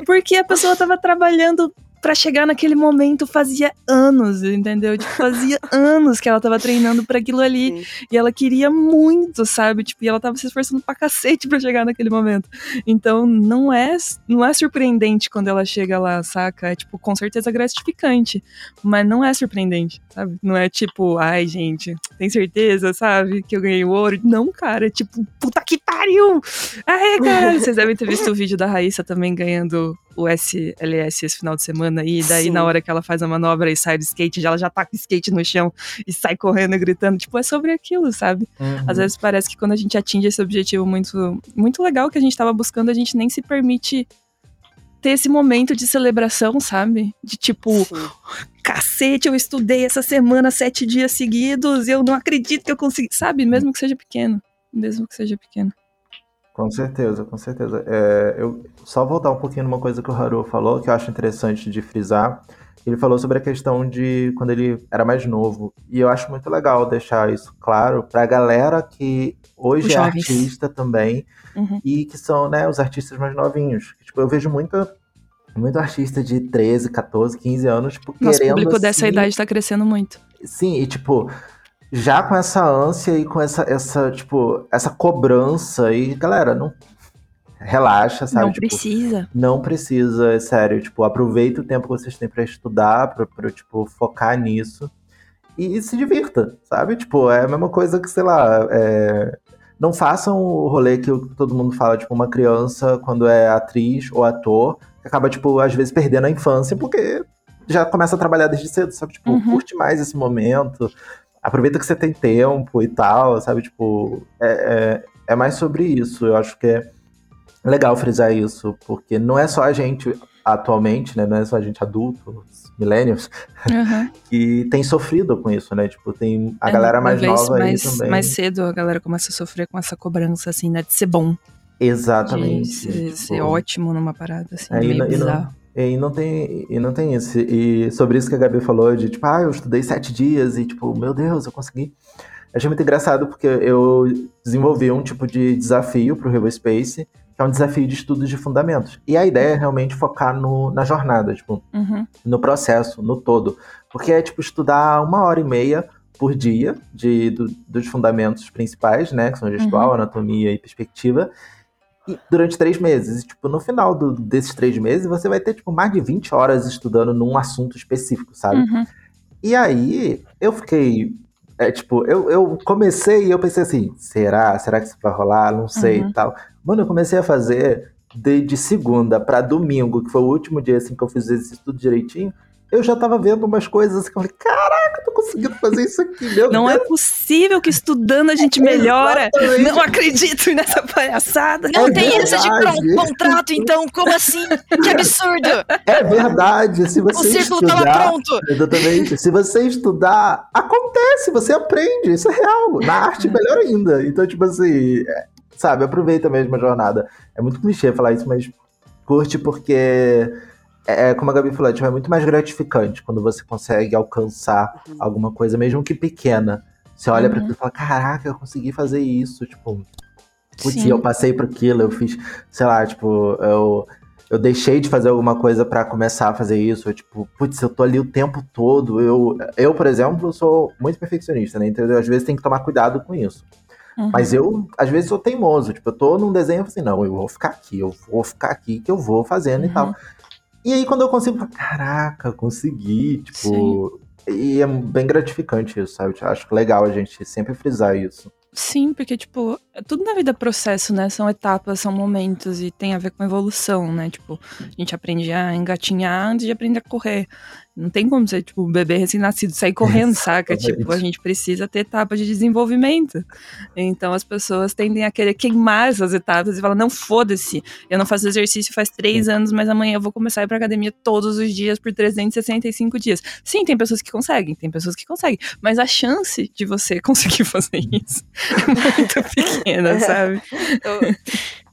Porque a pessoa tava trabalhando pra chegar naquele momento fazia anos, entendeu? Tipo, fazia [LAUGHS] anos que ela tava treinando pra aquilo ali. Sim. E ela queria muito, sabe? Tipo, e ela tava se esforçando pra cacete pra chegar naquele momento. Então, não é, não é surpreendente quando ela chega lá, saca? É, tipo, com certeza gratificante. Mas não é surpreendente, sabe? Não é tipo, ai, gente, tem certeza, sabe? Que eu ganhei o ouro. Não, cara. É tipo, puta que pariu! Ai, caralho. Vocês devem ter visto o vídeo da Raíssa também ganhando o SLS esse final de semana. E daí, Sim. na hora que ela faz a manobra e sai do skate, ela já tá com o skate no chão e sai correndo e gritando. Tipo, é sobre aquilo, sabe? Uhum. Às vezes parece que quando a gente atinge esse objetivo muito, muito legal que a gente tava buscando, a gente nem se permite ter esse momento de celebração, sabe? De tipo, sim. cacete, eu estudei essa semana sete dias seguidos e eu não acredito que eu consegui. Sabe? Mesmo que seja pequeno. Mesmo que seja pequeno. Com certeza, com certeza. É, eu só voltar um pouquinho numa coisa que o Haru falou, que eu acho interessante de frisar. Ele falou sobre a questão de quando ele era mais novo. E eu acho muito legal deixar isso claro pra galera que hoje Os é jovens. artista também Uhum. e que são, né, os artistas mais novinhos. Tipo, eu vejo muita, muito artista de 13, 14, 15 anos, tipo, Nosso querendo público dessa assim, idade tá crescendo muito. Sim, e tipo, já com essa ânsia e com essa, essa tipo, essa cobrança e, galera, não relaxa, sabe? não Tipo, precisa. não precisa, é sério, tipo, aproveita o tempo que vocês têm pra estudar, pra, pra, tipo, focar nisso e, e se divirta, sabe? Tipo, é a mesma coisa que, sei lá, é, não façam o rolê que todo mundo fala, tipo, uma criança quando é atriz ou ator, acaba, tipo, às vezes perdendo a infância porque já começa a trabalhar desde cedo, sabe? Tipo, Uhum. curte mais esse momento, aproveita que você tem tempo e tal, sabe? Tipo, é, é, é mais sobre isso. Eu acho que é legal frisar isso, porque não é só a gente atualmente, né? Não é só a gente adulto, millennials, Uhum. [LAUGHS] que tem sofrido com isso, né? Tipo, tem a É, galera mais nova mais, aí também. mais cedo a galera começa a sofrer com essa cobrança, assim, né? De ser bom. Exatamente. De ser, tipo, ser ótimo numa parada, assim, É, e meio não- e não-. E não tem, e não tem isso. E sobre isso que a Gabi falou, de tipo, ah, eu estudei sete dias e tipo, meu Deus, eu consegui. Eu achei muito engraçado porque eu desenvolvi um tipo de desafio pro Rebel Space, que é um desafio de estudos de fundamentos. E a ideia é realmente focar no, na jornada, tipo, Uhum. no processo, no todo. Porque é tipo estudar uma hora e meia por dia de, do- dos fundamentos principais, né? Que são gestual, anatomia e perspectiva. Durante três meses. E, tipo, no final do- desses três meses, você vai ter, tipo, mais de 20 horas estudando num assunto específico, sabe? Uhum. E aí, eu fiquei. É, tipo, eu, eu comecei e eu pensei assim: será? Será que isso vai rolar? Não sei Uhum. e tal. Mano, eu comecei a fazer de, de segunda pra domingo, que foi o último dia assim que eu fiz isso tudo direitinho. Eu já tava vendo umas coisas assim que eu falei: caraca, eu tô conseguindo fazer isso aqui, meu Não Deus. é possível que estudando a gente [LAUGHS] melhora. Exatamente. Não acredito nessa palhaçada. Não É tem isso de verdade. con- contrato, então, como assim? Que absurdo! É verdade. Se O você círculo tava estudar. pronto! Exatamente. Se você estudar, acontece, você aprende, isso é real. Na arte, melhor ainda. Então, tipo assim, é, sabe, aproveita mesmo a jornada. É muito clichê falar isso, mas curte porque, é, como a Gabi falou, tipo, é muito mais gratificante quando você consegue alcançar alguma coisa, mesmo que pequena. Você olha pra Uhum. aquilo e fala, caraca, eu consegui fazer isso, tipo... Putz, eu passei por aquilo, eu fiz, sei lá, tipo, eu, eu deixei de fazer alguma coisa pra começar a fazer isso. Eu, tipo, putz, eu tô ali o tempo todo. Eu, eu, por exemplo, sou muito perfeccionista, né? Então, às vezes tem que tomar cuidado com isso. Uhum. Mas eu, às vezes, sou teimoso. Tipo, eu tô num desenho e assim, não, eu vou ficar aqui, eu vou ficar aqui que eu vou fazendo e Uhum. tal. E aí, quando eu consigo, eu falo, caraca, consegui, tipo. E é bem gratificante isso, sabe? Acho legal a gente sempre frisar isso. Sim, porque, tipo, tudo na vida é processo, né? São etapas, são momentos e tem a ver com evolução, né? Tipo, a gente aprende a engatinhar antes de aprender a correr. Não tem como ser, tipo, um bebê recém-nascido sair correndo, [LAUGHS] saca? Tipo, a gente precisa ter etapas de desenvolvimento. Então as pessoas tendem a querer queimar essas etapas e falar, não, foda-se, eu não faço exercício faz três anos, mas amanhã eu vou começar a ir pra academia todos os dias por 365 dias. Sim, tem pessoas que conseguem, tem pessoas que conseguem, mas a chance de você [LAUGHS] conseguir fazer isso é muito pequena, sabe? Eu-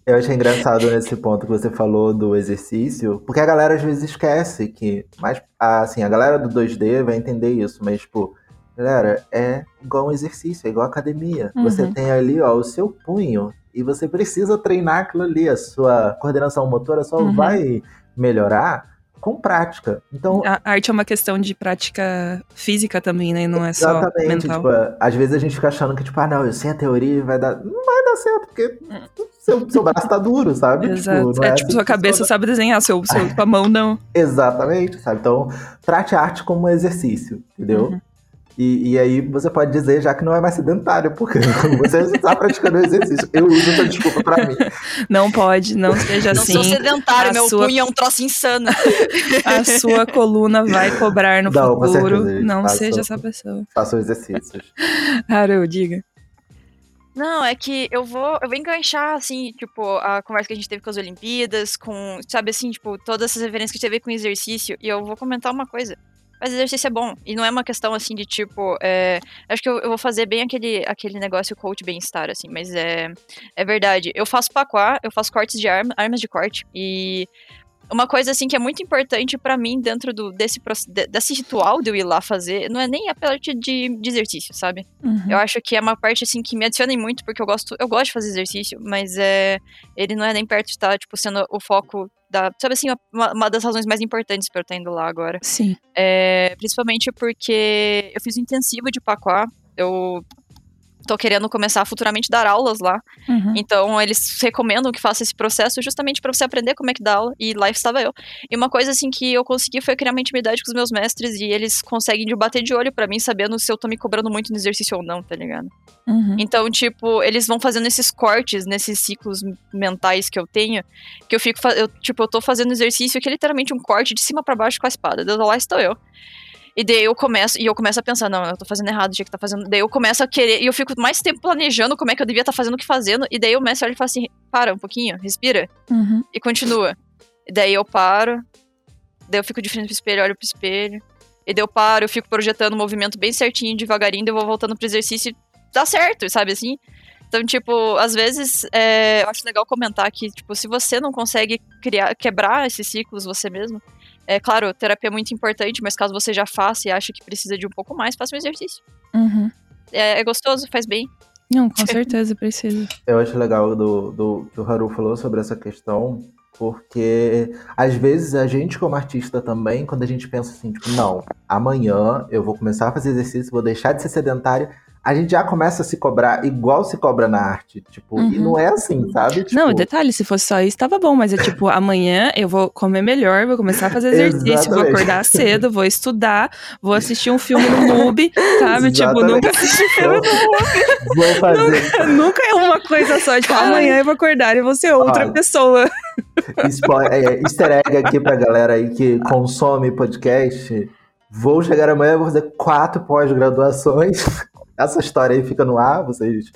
Eu achei engraçado nesse ponto que você falou do exercício, porque a galera às vezes esquece que, mas assim, a galera do 2D vai entender isso, mas tipo, galera, é igual um exercício, é igual academia. Uhum. Você tem ali, ó, o seu punho e você precisa treinar aquilo ali, a sua coordenação motora só Uhum. vai melhorar com prática. Então, A arte é uma questão de prática física também, né? Não é só Exatamente. mental. Tipo, às vezes a gente fica achando que, tipo, ah, não, eu sei a teoria vai dar. Não vai dar certo, porque seu, seu braço tá duro, sabe? Exato. não é, assim tipo, que sua cabeça funciona. sabe desenhar, seu, seu, sua mão não. [LAUGHS] Exatamente, sabe? Então, trate a arte como um exercício, entendeu? Uhum. E, e aí você pode dizer já que não é mais sedentário, porque [LAUGHS] quando você está praticando exercício, eu uso essa desculpa pra mim. Não pode, não [LAUGHS] seja não assim. sou sedentário, a meu sua- punho é um troço insano. [LAUGHS] A sua coluna vai cobrar no Não, futuro. certeza, não Faça- seja essa pessoa. Façam exercícios. Haru, diga. Não, é que eu vou, eu vou enganchar, assim, tipo, a conversa que a gente teve com as Olimpíadas, com, sabe, assim, tipo, todas essas referências que a gente teve com exercício, e eu vou comentar uma coisa. Mas exercício é bom, e não é uma questão, assim, de, tipo, é, acho que eu, eu vou fazer bem aquele, aquele negócio coach bem-estar, assim, mas é, é verdade. Eu faço paquá, eu faço cortes de arma, armas de corte, e uma coisa, assim, que é muito importante pra mim dentro do, desse, desse ritual de eu ir lá fazer, não é nem a parte de, de exercício, sabe? Uhum. Eu acho que é uma parte assim que me adiciona muito, porque eu gosto, eu gosto de fazer exercício, mas é ele não é nem perto de estar, tipo, sendo o foco da. Sabe assim, uma, uma das razões mais importantes pra eu estar indo lá agora. Sim. É, principalmente porque eu fiz um intensivo de Paquá. Eu tô querendo começar a futuramente dar aulas lá. Uhum. Então, eles recomendam que faça esse processo justamente para você aprender como é que dá aula, e lá estava eu. E uma coisa, assim, que eu consegui foi criar uma intimidade com os meus mestres, e eles conseguem de bater de olho para mim, sabendo se eu tô me cobrando muito no exercício ou não, tá ligado? Uhum. Então, tipo, eles vão fazendo esses cortes nesses ciclos mentais que eu tenho, que eu fico, eu, tipo, eu tô fazendo exercício que é literalmente um corte de cima pra baixo com a espada. Daí lá estou eu. E daí eu começo, e eu começo a pensar, não, eu tô fazendo errado, o jeito que tá fazendo. Daí eu começo a querer, e eu fico mais tempo planejando como é que eu devia estar fazendo o que fazendo, e daí o mestre olha e fala assim, para um pouquinho, respira, Uhum. e continua. E daí eu paro, daí eu fico de frente pro espelho, olho pro espelho, e daí eu paro, eu fico projetando o movimento bem certinho, devagarinho, daí eu vou voltando pro exercício e dá certo, sabe assim? Então, tipo, às vezes é, eu acho legal comentar que, tipo, se você não consegue criar, quebrar esses ciclos você mesmo, é claro, terapia é muito importante, mas caso você já faça e acha que precisa de um pouco mais, faça um exercício. Uhum. É, é gostoso, faz bem. Não, com certeza precisa. Eu acho legal do, do que o Haru falou sobre essa questão, porque às vezes a gente, como artista também, quando a gente pensa assim, tipo, não, amanhã eu vou começar a fazer exercício, vou deixar de ser sedentário, a gente já começa a se cobrar igual se cobra na arte, tipo, e Uhum. não é assim, sabe? Tipo, Não, detalhe, se fosse só isso, tava bom, mas é tipo, amanhã eu vou comer melhor, vou começar a fazer exercício, vou acordar cedo, vou estudar, vou assistir um filme no MUBI, sabe? Tipo, Exatamente. nunca assisti filme no vou fazer Nunca é uma coisa só, tipo, amanhã eu vou acordar e vou ser outra Olha. pessoa. Spo- é, easter egg aqui pra galera aí que consome podcast. Vou chegar amanhã, vou fazer quatro pós-graduações. Essa história aí fica no ar, vocês.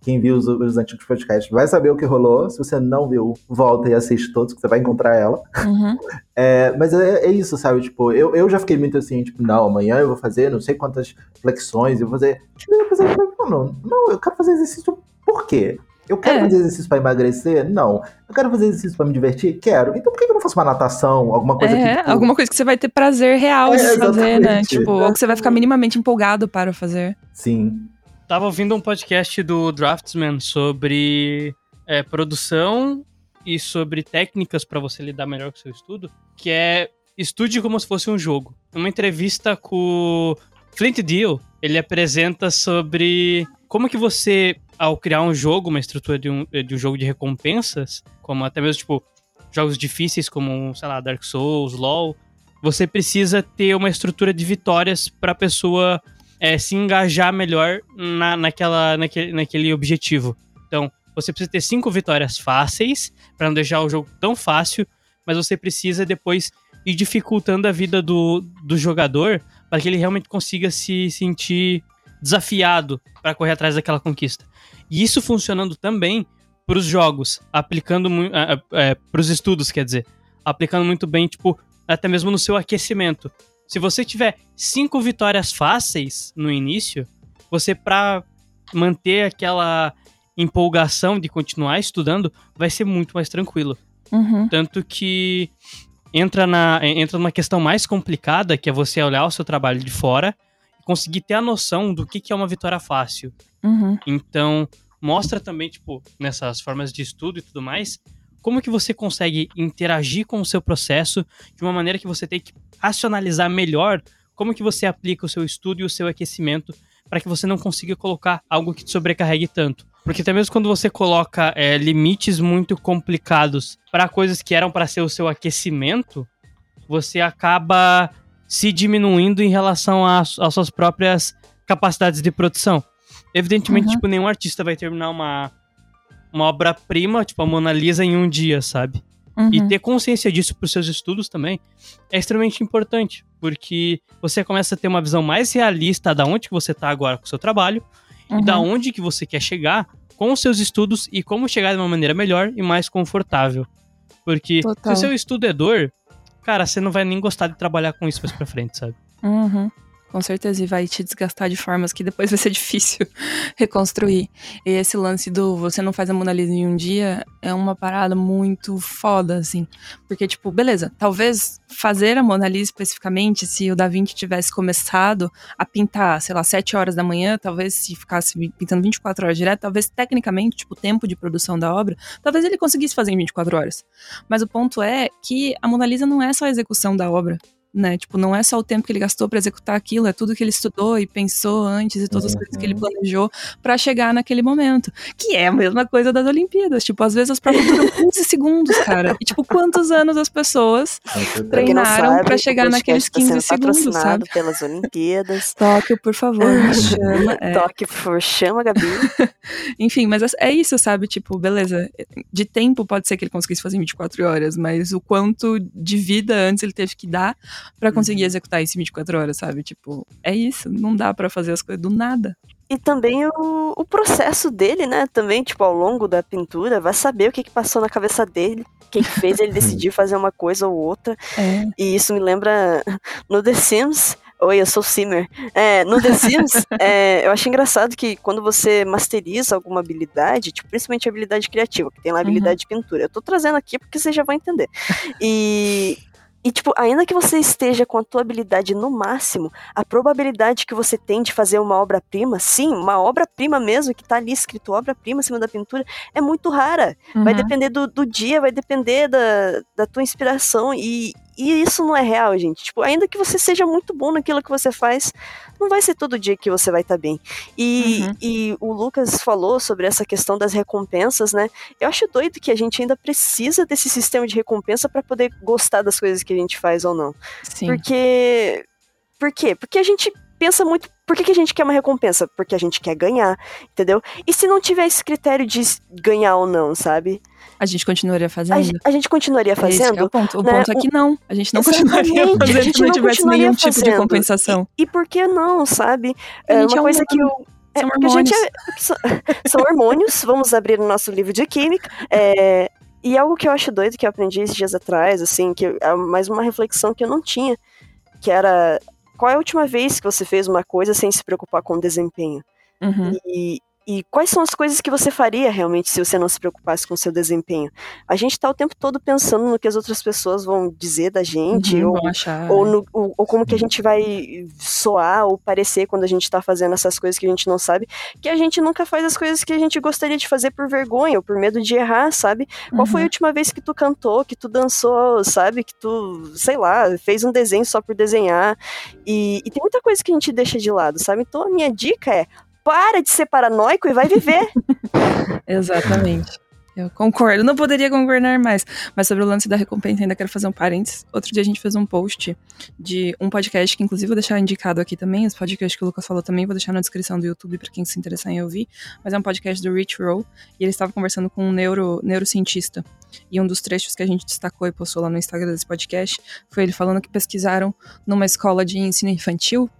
Quem viu os, os antigos podcasts vai saber o que rolou. Se você não viu, volta e assiste todos, que você vai encontrar ela. Uhum. [LAUGHS] É, mas é, é isso, sabe? Tipo, eu, eu já fiquei muito assim, tipo, não, amanhã eu vou fazer não sei quantas flexões, eu vou fazer. Eu vou fazer não, não, eu quero fazer exercício por quê? Eu quero É. fazer exercício pra emagrecer? Não. Eu quero fazer exercício pra me divertir? Quero. Então por que eu não faço uma natação? Alguma coisa É, que. tipo, alguma coisa que você vai ter prazer real de É, fazer, né? Tipo, ou que você vai ficar minimamente empolgado para fazer. Sim. Tava ouvindo um podcast do Draftsman sobre é, produção e sobre técnicas pra você lidar melhor com o seu estudo, que é estude como se fosse um jogo. Uma entrevista com o Flint Deal, ele apresenta sobre como que você, ao criar um jogo, uma estrutura de um, de um jogo de recompensas, como até mesmo, tipo, jogos difíceis como, sei lá, Dark Souls, LoL, você precisa ter uma estrutura de vitórias pra pessoa é, se engajar melhor na, naquela, naquele, naquele objetivo. Então, você precisa ter cinco vitórias fáceis para não deixar o jogo tão fácil, mas você precisa depois ir dificultando a vida do, do jogador para que ele realmente consiga se sentir desafiado para correr atrás daquela conquista. E isso funcionando também para os jogos, aplicando para os estudos, quer dizer, aplicando muito bem, tipo, até mesmo no seu aquecimento. Se você tiver cinco vitórias fáceis no início, você para manter aquela empolgação de continuar estudando, vai ser muito mais tranquilo. Uhum. Tanto que entra, na, entra numa questão mais complicada, que é você olhar o seu trabalho de fora conseguir ter a noção do que, que é uma vitória fácil. Uhum. Então, mostra também, tipo, nessas formas de estudo e tudo mais, como que você consegue interagir com o seu processo de uma maneira que você tem que racionalizar melhor como que você aplica o seu estudo e o seu aquecimento para que você não consiga colocar algo que te sobrecarregue tanto. Porque até mesmo quando você coloca é, limites muito complicados para coisas que eram para ser o seu aquecimento, você acaba se diminuindo em relação às, suas próprias capacidades de produção. Evidentemente, Uhum. tipo, nenhum artista vai terminar uma, uma obra-prima, tipo a Mona Lisa, em um dia, sabe? Uhum. E ter consciência disso para os seus estudos também é extremamente importante, porque você começa a ter uma visão mais realista da onde que você está agora com o seu trabalho e da Uhum. onde que você quer chegar com os seus estudos e como chegar de uma maneira melhor e mais confortável. Porque Total. se o seu estudo é dor, cara, você não vai nem gostar de trabalhar com isso mais pra frente, sabe? Uhum. Com certeza, e vai te desgastar de formas que depois [LAUGHS] vai ser difícil reconstruir. E esse lance do você não faz a Mona Lisa em um dia é uma parada muito foda, assim. Porque, tipo, beleza, talvez fazer a Mona Lisa especificamente, se o Da Vinci tivesse começado a pintar, sei lá, 7 horas da manhã, talvez se ficasse pintando 24 horas direto, talvez tecnicamente, tipo, o tempo de produção da obra, talvez ele conseguisse fazer em 24 horas. Mas o ponto é que a Mona Lisa não é só a execução da obra né? Tipo, não é só o tempo que ele gastou para executar aquilo, é tudo que ele estudou e pensou antes e todas as coisas que ele planejou para chegar naquele momento. Que é a mesma coisa das Olimpíadas. Tipo, às vezes as provas duram [LAUGHS] 15 segundos, cara. E, tipo, quantos anos as pessoas não treinaram o chegar naqueles tá sendo 15 segundos, patrocinado sabe? pelas Olimpíadas. Tóquio, por favor, me chama. É. Toque por chama, Gabi. [LAUGHS] Enfim, mas é- é isso, sabe? Tipo, beleza. De tempo pode ser que ele conseguisse fazer em 24 horas, mas o quanto de vida antes ele teve que dar pra conseguir executar isso em 24 horas, sabe? Tipo, é isso. Não dá pra fazer as coisas do nada. E também o, o processo dele, né? Também, tipo, ao longo da pintura, vai saber o que, que passou na cabeça dele, o que, que fez ele [LAUGHS] decidir fazer uma coisa ou outra. É. E isso me lembra [LAUGHS] no The Sims, Oi, eu sou o Simmer. É, no The Sims, [LAUGHS] é, eu acho engraçado que quando você masteriza alguma habilidade, tipo, principalmente a habilidade criativa, que tem lá a habilidade uhum. de pintura. Eu tô trazendo aqui porque você já vai entender. E e, tipo, ainda que você esteja com a tua habilidade no máximo, a probabilidade que você tem de fazer uma obra-prima, sim, uma obra-prima mesmo, que tá ali escrito obra-prima acima da pintura, é muito rara. Uhum. Vai depender do, do dia, vai depender da, da tua inspiração. E, e isso não é real, gente. Tipo, ainda que você seja muito bom naquilo que você faz, não vai ser todo dia que você vai estar tá bem. E, uhum. e o Lucas falou sobre essa questão das recompensas, né? Eu acho doido que a gente ainda precisa desse sistema de recompensa para poder gostar das coisas que a gente faz ou não. Sim. Porque. Por quê? Porque a gente pensa muito. Por que, que a gente quer uma recompensa? Porque a gente quer ganhar, entendeu? E se não tiver esse critério de ganhar ou não, sabe? A gente continuaria fazendo? A, gente, a gente continuaria fazendo? É o ponto. O né? ponto é que não. A gente não Exatamente, continuaria fazendo se não tivesse nenhum fazendo. tipo de compensação. E, e, por que não, sabe? É uma é coisa que eu. É, são hormônios. [LAUGHS] É, são hormônios, vamos abrir o nosso livro de química. É, e algo que eu acho doido que eu aprendi esses dias atrás, assim, que é mais uma reflexão que eu não tinha, que era qual é a última vez que você fez uma coisa sem se preocupar com o desempenho? Uhum. E, e quais são as coisas que você faria realmente se você não se preocupasse com o seu desempenho? A gente está o tempo todo pensando no que as outras pessoas vão dizer da gente, uhum, ou, ou, no, ou, ou, como que a gente vai soar ou parecer quando a gente está fazendo essas coisas que a gente não sabe, que a gente nunca faz as coisas que a gente gostaria de fazer por vergonha ou por medo de errar, sabe? Qual foi a uhum. última vez que tu cantou, que tu dançou, sabe? Que tu, sei lá, fez um desenho só por desenhar. E, e tem muita coisa que a gente deixa de lado, sabe? Então a minha dica é para de ser paranoico e vai viver. [LAUGHS] Exatamente. Eu concordo, não poderia concordar mais. Mas sobre o lance da recompensa, ainda quero fazer um parênteses. Outro dia a gente fez um post de um podcast, que inclusive vou deixar indicado aqui também. Esse podcast que o Lucas falou também, vou deixar na descrição do YouTube para quem se interessar em ouvir. Mas é um podcast do Rich Roll. E ele estava conversando com um neuro, neurocientista. E um dos trechos que a gente destacou e postou lá no Instagram desse podcast foi ele falando que pesquisaram numa escola de ensino infantil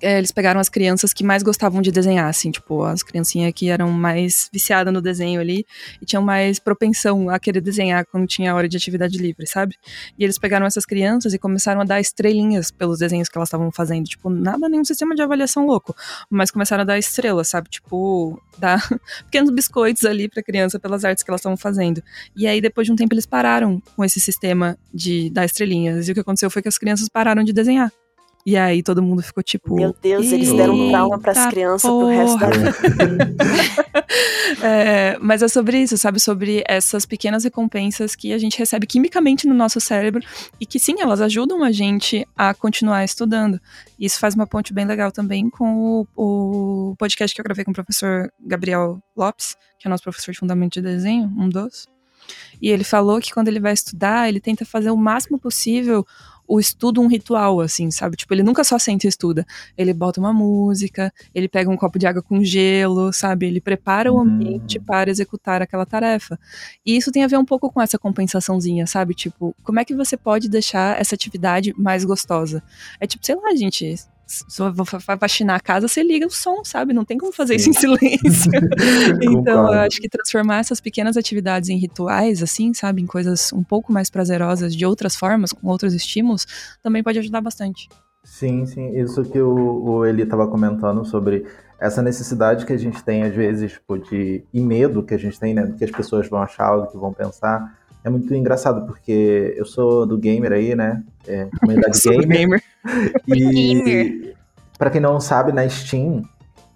é, eles pegaram as crianças que mais gostavam de desenhar, assim, tipo, as criancinhas que eram mais viciadas no desenho ali e tinham mais propensão a querer desenhar quando tinha hora de atividade livre, sabe? E eles pegaram essas crianças e começaram a dar estrelinhas pelos desenhos que elas estavam fazendo, tipo, nada, nenhum sistema de avaliação louco, mas começaram a dar estrelas, sabe? Tipo, [LAUGHS] dar pequenos biscoitos ali pra criança pelas artes que elas estavam fazendo. E aí, depois de um tempo, eles pararam com esse sistema de dar estrelinhas. E o que aconteceu foi que as crianças pararam de desenhar. E aí todo mundo ficou tipo. Meu Deus, eles deram trauma pras crianças porra. pro resto da vida. [LAUGHS] é, mas é sobre isso, sabe? Sobre essas pequenas recompensas que a gente recebe quimicamente no nosso cérebro e que sim, elas ajudam a gente a continuar estudando. E isso faz uma ponte bem legal também com o, o podcast que eu gravei com o professor Gabriel Lopes, que é nosso professor de fundamento de desenho, um dos. E ele falou que quando ele vai estudar, ele tenta fazer o máximo possível o estudo um ritual, assim, sabe? Tipo, ele nunca só sente e estuda. Ele bota uma música, ele pega um copo de água com gelo, sabe? Ele prepara o ambiente uhum. para executar aquela tarefa. E isso tem a ver um pouco com essa compensaçãozinha, sabe? Tipo, como é que você pode deixar essa atividade mais gostosa? É tipo, sei lá, gente, se eu vou faxinar a casa, você liga o som, sabe? Não tem como fazer Sim. isso em silêncio. [LAUGHS] então, eu acho que transformar essas pequenas atividades em rituais, assim, sabe? Em coisas um pouco mais prazerosas, de outras formas, com outros estímulos, também pode ajudar bastante. Sim, sim. Isso que o, o Eli estava comentando sobre essa necessidade que a gente tem, às vezes, tipo, de. e medo que a gente tem, né? Do que as pessoas vão achar, do que vão pensar é muito engraçado, porque eu sou do gamer aí, né? É, comunidade [LAUGHS] gamer. gamer. [LAUGHS] E para quem não sabe, na Steam,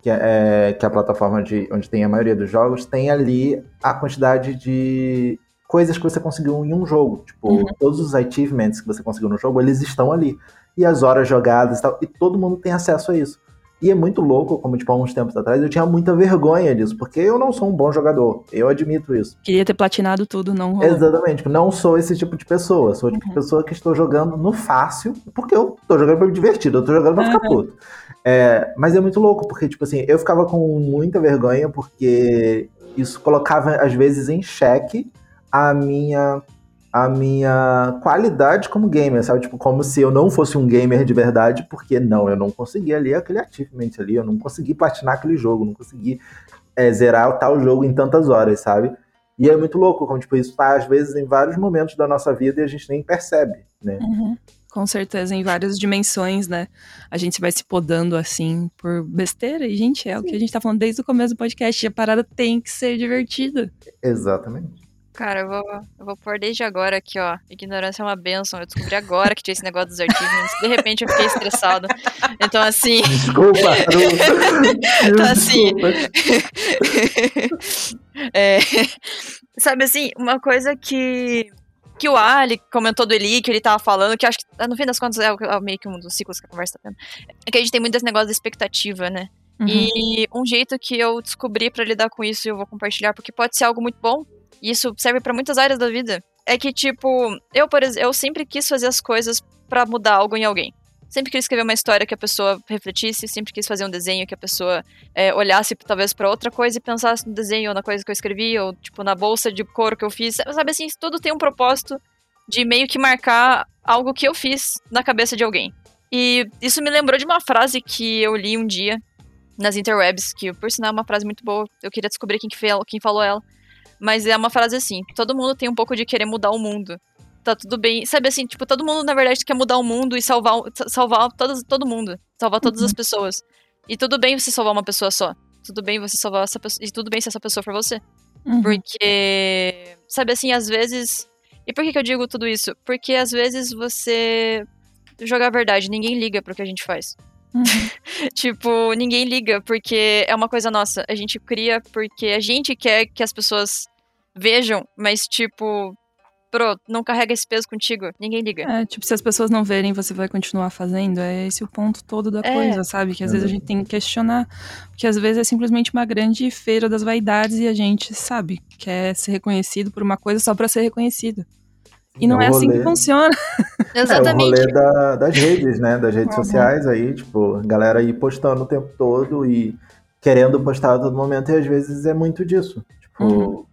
que é, é, que é a plataforma de, onde tem a maioria dos jogos, tem ali a quantidade de coisas que você conseguiu em um jogo. Tipo, uhum. todos os achievements que você conseguiu no jogo, eles estão ali. E as horas jogadas e tal. E todo mundo tem acesso a isso. E é muito louco, como tipo, há uns tempos atrás, eu tinha muita vergonha disso, porque eu não sou um bom jogador. Eu admito isso. Queria ter platinado tudo, não rolou. Exatamente. Não sou esse tipo de pessoa. Sou o tipo uhum. de pessoa que estou jogando no fácil, porque eu tô jogando pra me divertir, eu tô jogando pra ficar puto. É, mas é muito louco, porque, tipo assim, eu ficava com muita vergonha, porque isso colocava, às vezes, em xeque a minha a minha qualidade como gamer, sabe? Tipo, como se eu não fosse um gamer de verdade, porque não, eu não consegui ali aquele achievement ali, eu não consegui platinar aquele jogo, não consegui é, zerar o tal jogo em tantas horas, sabe? E é muito louco, como tipo, isso tá às vezes em vários momentos da nossa vida e a gente nem percebe, né? Uhum. Com certeza, em várias dimensões, né? A gente vai se podando assim por besteira. E, gente, é o que a gente tá falando desde o começo do podcast. A parada tem que ser divertida. Exatamente. Cara, eu vou, eu vou pôr desde agora aqui, ó. Ignorância é uma benção. Eu descobri agora que tinha esse negócio dos achievements. De repente eu fiquei estressado. Então, assim. Desculpa. [LAUGHS] Então, assim. [LAUGHS] É, sabe assim, uma coisa que. Que o Ali comentou do Eli, que ele tava falando, que acho que, no fim das contas, é, o- é meio que um dos ciclos que a conversa tá tendo. É que a gente tem muito esse negócio da expectatativa, né? Uhum. E um jeito que eu descobri pra lidar com isso e eu vou compartilhar, porque pode ser algo muito bom, e isso serve pra muitas áreas da vida, é que, tipo, eu, por exemplo, eu sempre quis fazer as coisas pra mudar algo em alguém. Sempre quis escrever uma história que a pessoa refletisse, sempre quis fazer um desenho que a pessoa é, olhasse talvez pra outra coisa e pensasse no desenho ou na coisa que eu escrevi, ou, tipo, na bolsa de couro que eu fiz. Sabe assim, tudo tem um propósito de meio que marcar algo que eu fiz na cabeça de alguém. E isso me lembrou de uma frase que eu li um dia nas interwebs, que por sinal é uma frase muito boa, eu queria descobrir quem, que fe- quem falou ela. Mas é uma frase assim: todo mundo tem um pouco de querer mudar o mundo. Tá tudo bem. Sabe assim, tipo, todo mundo, na verdade, quer mudar o mundo e salvar, salvar todas, todo mundo. Salvar todas as pessoas. E tudo bem você salvar uma pessoa só. Tudo bem você salvar essa pessoa. E tudo bem se essa pessoa for você. Uhum. Porque, sabe assim, às vezes. E por que, que eu digo tudo isso? Porque às vezes você. Jogar a verdade, ninguém liga pro que a gente faz. Uhum. [LAUGHS] tipo, ninguém liga porque é uma coisa nossa. A gente cria porque a gente quer que as pessoas vejam, mas tipo. Bro, não carrega esse peso contigo. Ninguém liga. É, tipo, se as pessoas não verem, você vai continuar fazendo. É esse o ponto todo da É. coisa, sabe? Que às vezes a gente tem que questionar. Porque às vezes é simplesmente uma grande feira das vaidades e a gente, sabe, quer ser reconhecido por uma coisa só pra ser reconhecido. E não É é, assim que funciona. [LAUGHS] É o Exatamente. rolê da- das redes, né? Das redes Uhum. sociais aí, tipo, a galera aí postando o tempo todo e querendo postar a todo momento, e às vezes é muito disso. Tipo, Uhum.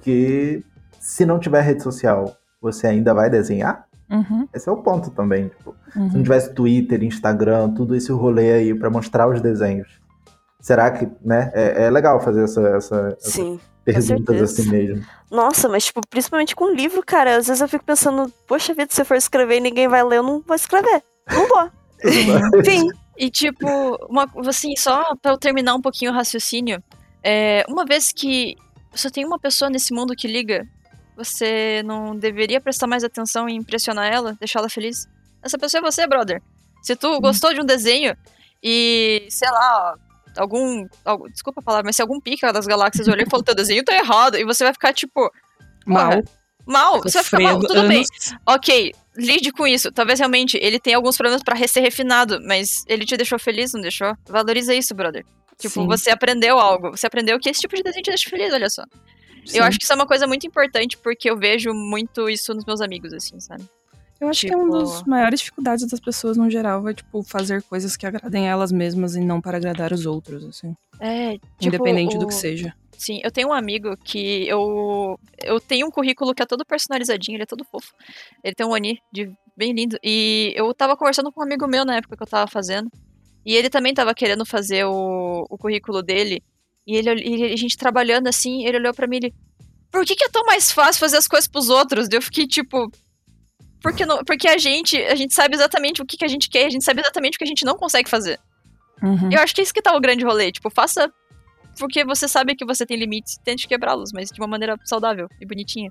Que se não tiver rede social, você ainda vai desenhar? Uhum, Esse é o ponto também, tipo. Se não uhum. tivesse Twitter, Instagram, tudo esse rolê aí pra mostrar os desenhos. Será que, né? É, é legal fazer essa, essa, essas Sim. perguntas certeza. assim mesmo. Nossa, mas, tipo, principalmente com livro, cara, às vezes eu fico pensando, poxa vida, se eu for escrever e ninguém vai ler, eu não vou escrever. Não vou. [LAUGHS] Fim. E tipo, uma, assim, só pra eu terminar um pouquinho o raciocínio, é, uma vez que só tem uma pessoa nesse mundo que liga, você não deveria prestar mais atenção e impressionar ela, deixar ela feliz? Essa pessoa é você, brother. Se tu gostou de um desenho e, sei lá, algum, algum- Desculpa a palavra, mas se algum pica das galáxias olhou e falou: teu desenho tá errado, e você vai ficar tipo. Mal. Mal, você vai ficar mal, tudo bem. anos. Ok, lide com isso. Talvez realmente ele tenha alguns problemas pra ser refinado, mas ele te deixou feliz, não deixou? Valoriza isso, brother. Tipo, Sim, você aprendeu algo. Você aprendeu que esse tipo de desenho te deixa feliz, olha só. sim. Eu acho que isso é uma coisa muito importante, porque eu vejo muito isso nos meus amigos, assim, sabe? Eu acho que é uma tipo- das maiores dificuldades das pessoas no geral, é, tipo, fazer coisas que agradem elas mesmas e não para agradar os outros, assim. É, tipo, Independente do o- que seja. Sim, eu tenho um amigo que eu. Eu tenho um currículo que é todo personalizadinho, ele é todo fofo. Ele tem um Oni de bem lindo. E eu tava conversando com um amigo meu na época que eu tava fazendo. E ele também tava querendo fazer o, o currículo dele. E ele, e a gente trabalhando assim, ele olhou pra mim e ele. Por que, que é tão mais fácil fazer as coisas pros outros? Eu fiquei tipo. Porque, não, porque a gente, a gente sabe exatamente o que, que a gente quer, a gente sabe exatamente o que a gente não consegue fazer. Uhum. Eu acho que é isso que tá o grande rolê. Tipo, faça porque você sabe que você tem limites e tente quebrá-los, mas de uma maneira saudável e bonitinha.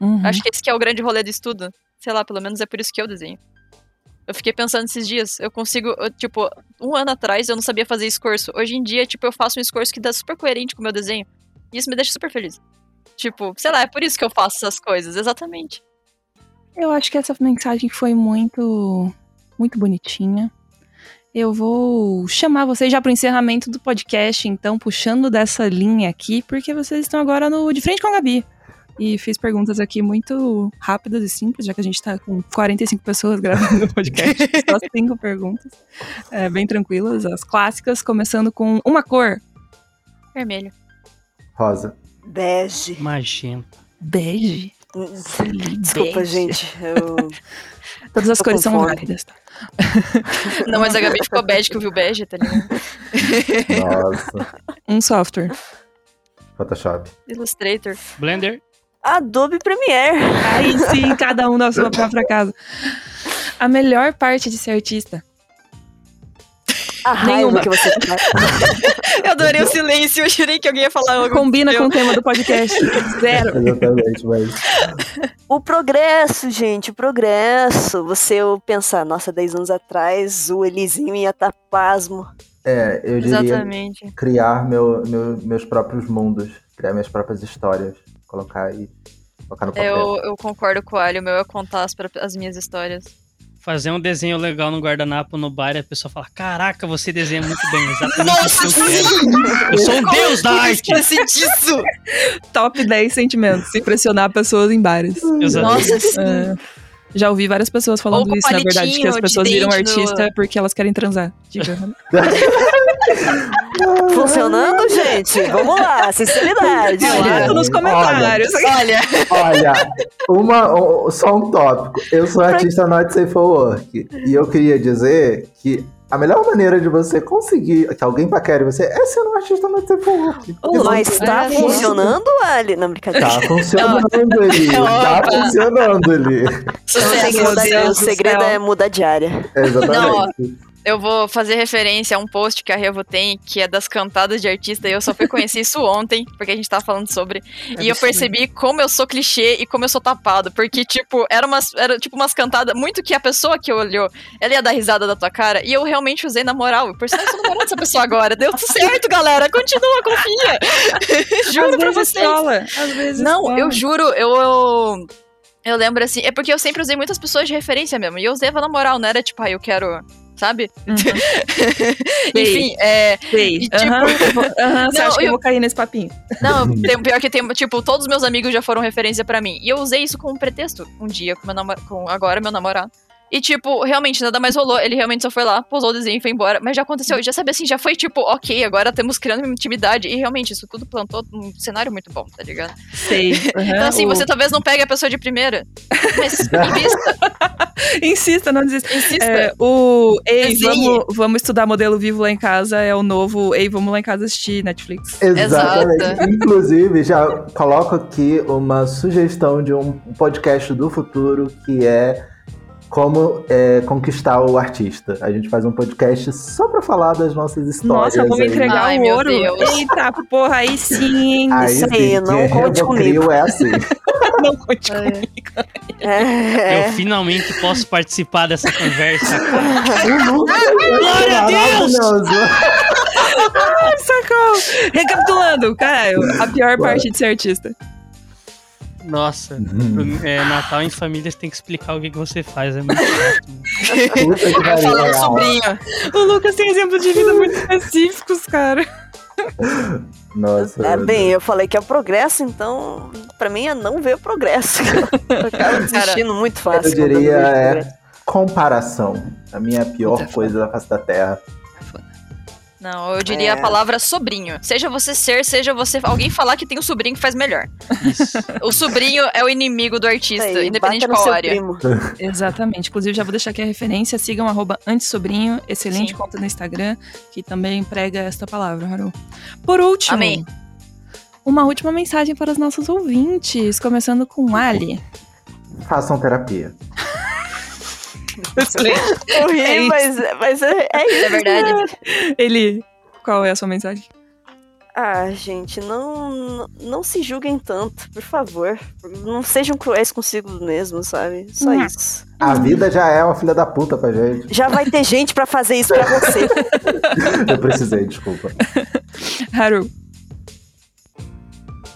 Uhum. Acho que esse que é o grande rolê do estudo. Sei lá, pelo menos é por isso que eu desenho. Eu fiquei pensando esses dias. Eu consigo, eu, tipo, um ano atrás eu não sabia fazer escorço. Hoje em dia, tipo, eu faço um escorço que dá super coerente com o meu desenho. E isso me deixa super feliz. Tipo, sei lá, é por isso que eu faço essas coisas, exatamente. Eu acho que essa mensagem foi muito, muito bonitinha. Eu vou chamar vocês já para o encerramento do podcast, então, puxando dessa linha aqui, porque vocês estão agora no De Frente com a Gabi. E fiz perguntas aqui muito rápidas e simples, já que a gente tá com 45 pessoas gravando o podcast. [LAUGHS] só cinco perguntas. É, bem tranquilas, as clássicas, começando com uma cor. Vermelho. Rosa. Bege. Magenta. Bege. Desculpa, Bege. gente. Eu... [LAUGHS] Todas as Tô cores são válidas, tá? Não, mas a Gabi ficou bege que eu vi o bege, tá ligado? Nossa. Um software. Photoshop. Illustrator. Blender. Adobe Premiere. Aí sim, cada um da sua própria casa. A melhor parte de ser artista. A raiva Nenhuma. que você tá. [LAUGHS] Eu adorei o silêncio, eu jurei que alguém ia falar algo. Combina com o tema do podcast. [LAUGHS] Zero. Exatamente, mas. O progresso, gente, o progresso. Você pensar, nossa, 10 anos atrás o Elisinho ia estar pasmo. É, eu diria Exatamente. criar meu, meu- meus próprios mundos, criar minhas próprias histórias, colocar aí, colocar no papel. Eu, eu concordo com o Ali, o meu é contar as, as minhas histórias. Fazer um desenho legal no guardanapo no bar e a pessoa fala: Caraca, você desenha muito bem, [LAUGHS] exatamente que eu quero. Eu sou o deus da arte! Disso! Top 10 sentimentos. Impressionar pessoas em bares. Exatamente. Nossa, sim. É, já ouvi várias pessoas falando isso, na verdade, que as pessoas viram dente no- artista porque elas querem transar. Diga. [LAUGHS] Funcionando, gente? Vamos lá, sinceridade. Olha, nos comentários. Olha, Olha, uma, um- só um tópico. Eu sou artista not safe for work. E eu queria dizer que a melhor maneira de você conseguir que alguém paquere você é ser um artista not safe for work. Ô, Mas tá É, funcionando, Ali? Não, brincadeira. Tá funcionando ali. [LAUGHS] Tá Opa. funcionando ali. O segredo, o do segredo é mudar de área. Exatamente. Eu vou fazer referência a um post que a Revo tem, que é das cantadas de artista, e eu só fui conhecer isso [LAUGHS] ontem, porque a gente tava falando sobre. e eu percebi como eu sou clichê e como eu sou tapado. Porque, tipo, era umas, era, tipo umas cantadas muito que a pessoa que olhou, ela ia dar risada da tua cara. E eu realmente usei na moral. Por isso eu sou namorado dessa pessoa agora. Deu tudo certo, galera. Continua, confia. [LAUGHS] Juro Às pra vocês. às vezes Não, eu juro, eu, eu. Eu lembro assim, é porque eu sempre usei muitas pessoas de referência mesmo. E eu usava na moral, não era tipo, ah, eu quero. Sabe? Uhum. [LAUGHS] Enfim, é. Sei. E, tipo- Aham, eu vou- aham, você Não, acha que eu eu- vou cair nesse papinho? Não, [LAUGHS] tem, pior que tem, tipo, todos os meus amigos já foram referência pra mim. E eu usei isso como pretexto um dia com meu namor com agora meu namorado. E, tipo, realmente nada mais rolou. Ele realmente só foi lá, posou o desenho e foi embora. Mas já aconteceu, já sabe assim, já foi tipo, ok, agora temos criando uma intimidade. E realmente, isso tudo plantou um cenário muito bom, tá ligado? Sei. [LAUGHS] Então, assim, você talvez não pegue a pessoa de primeira. Mas [LAUGHS] invista, Insista, não desista. insista. É, o Ei, vamos, vamos estudar modelo vivo lá em casa é o novo Ei, vamos lá em casa assistir Netflix. Exatamente. Exato. Inclusive, já coloco aqui uma sugestão de um podcast do futuro que é como é, conquistar o artista. A gente faz um podcast só pra falar das nossas histórias. Nossa, vamos aí. entregar Ai, o ouro. Deus. Eita, porra, aí sim? Aí Isso sim, aí, não que conte Revocrio é assim. [LAUGHS] Não conte É. comigo. É. Eu finalmente posso participar dessa conversa, [LAUGHS] cara. Glória a Deus! [LAUGHS] Socorro! Recapitulando, caralho, a pior Bora. parte de ser artista. Nossa, Uhum. é, Natal em família você tem que explicar o que, que você faz. É muito [LAUGHS] chato. mano. Puta que Eu pariu, falando real. sobrinho. O Lucas tem exemplos de vida muito específicos, cara. Nossa. É, bem, eu falei que é o progresso, então, pra mim é não ver o progresso. [LAUGHS] Eu acabo desistindo muito fácil. eu diria é comparação. A minha pior Puta, é coisa da face da Terra. Não, eu diria É. a palavra sobrinho. Seja você ser, seja você alguém falar que tem um sobrinho que faz melhor. Isso. O sobrinho é o inimigo do artista, Aí, independente de qual seu área. primo. [LAUGHS] Exatamente. Inclusive, já vou deixar aqui a referência. Sigam arroba antissobrinho, excelente Sim. conta no Instagram, que também prega esta palavra, Haru. Por último, Amém. uma última mensagem para os nossos ouvintes, começando com Ali. Façam terapia. [LAUGHS] Eu ri, É isso. mas, mas é, é isso. É verdade. [LAUGHS] Ele, qual é a sua mensagem? Ah, gente, não, não se julguem tanto, por favor. Não sejam cruéis consigo mesmo, sabe? Só Hum. isso. A vida já é uma filha da puta pra gente. Já vai ter gente pra fazer isso pra você. [LAUGHS] Eu precisei, desculpa. Haru.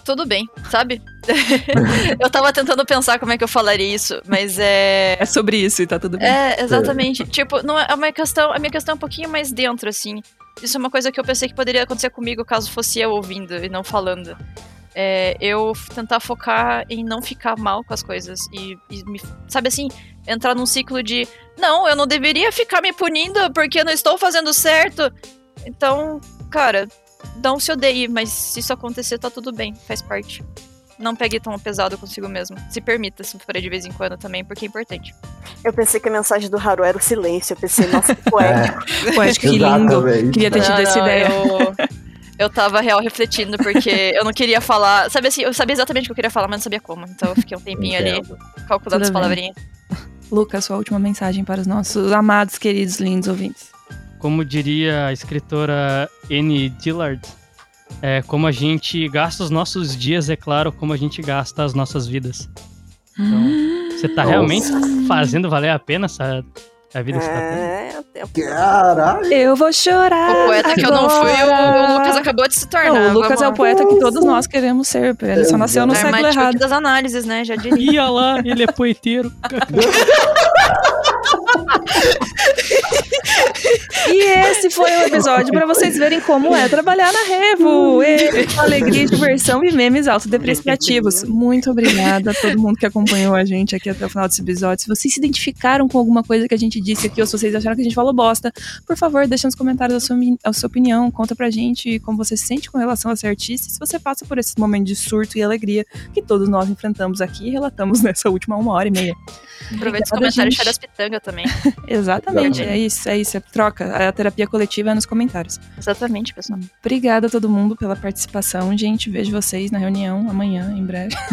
Tudo bem, sabe? [LAUGHS] eu tava tentando pensar como é que eu falaria isso, mas é. É sobre isso e tá tudo bem. É, exatamente. Tipo, não é uma questão. A minha questão é um pouquinho mais dentro, assim. Isso é uma coisa que eu pensei que poderia acontecer comigo caso fosse eu ouvindo e não falando. É, eu tentar focar em não ficar mal com as coisas. E, e me- sabe assim, entrar num ciclo de não, eu não deveria ficar me punindo porque eu não estou fazendo certo. Então, cara, não se odeie, mas se isso acontecer, tá tudo bem, faz parte. Não pegue tão pesado consigo mesmo. Se permita sofrer de vez em quando também, porque é importante. Eu pensei que a mensagem do Haru era o silêncio. Eu pensei, nossa, que poético. [LAUGHS] Poético, que lindo. Queria ter tido Não, essa não, ideia. Eu, eu tava real refletindo, porque eu não queria falar. Sabe assim, eu sabia exatamente o que eu queria falar, mas não sabia como. Então eu fiquei um tempinho ali Entendo. calculando Tudo as palavrinhas. Lucas, sua última mensagem para os nossos amados, queridos, lindos ouvintes. Como diria a escritora Anne Dillard, é, como a gente gasta os nossos dias, é claro, como a gente gasta as nossas vidas. Então, você tá Nossa. realmente fazendo valer a pena essa a vida que você tá tendo? É. Caralho! Eu vou chorar. O poeta que eu não fui, o, o Lucas acabou de se tornar. Não, o Lucas Vamos é o poeta que todos nós queremos ser. Ele só nasceu no É século errado. das análises, né? Já diria. Ia lá, ele é poeteiro. [LAUGHS] E esse foi o episódio pra vocês verem como é trabalhar na Revo. E, alegria, diversão e memes autodepreciativos. Muito obrigada a todo mundo que acompanhou a gente aqui até o final desse episódio. Se vocês se identificaram com alguma coisa que a gente disse aqui, ou se vocês acharam que a gente falou bosta, por favor, deixa nos comentários a sua, a sua opinião. Conta pra gente como você se sente com relação a ser artista. e Se você passa por esses momentos de surto e alegria que todos nós enfrentamos aqui e relatamos nessa última uma hora e meia. Aproveita os comentários e das pitanga também. Exatamente, [LAUGHS] Exatamente. é isso, é isso. É troca. A terapia coletiva é nos comentários. Exatamente, pessoal. Obrigada a todo mundo pela participação, gente. Vejo vocês na reunião amanhã, em breve. [LAUGHS]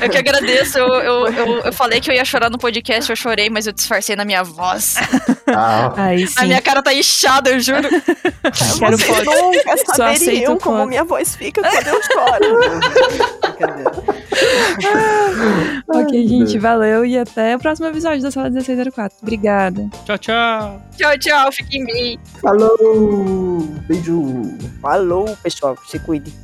Eu que agradeço. Eu, eu, eu, eu falei que eu ia chorar no podcast, eu chorei, mas eu disfarcei na minha voz. [LAUGHS] Aí A minha cara tá inchada, eu juro. [LAUGHS] Quero Vocês foto. nunca saberiam como foto. minha voz fica quando eu choro. [LAUGHS] Ok, gente, valeu e até o próximo episódio da Sala 1604. Obrigada. Tchau, tchau. Tchau, tchau. Fiquem bem. falou! Beijo! Falou, pessoal. Se cuide.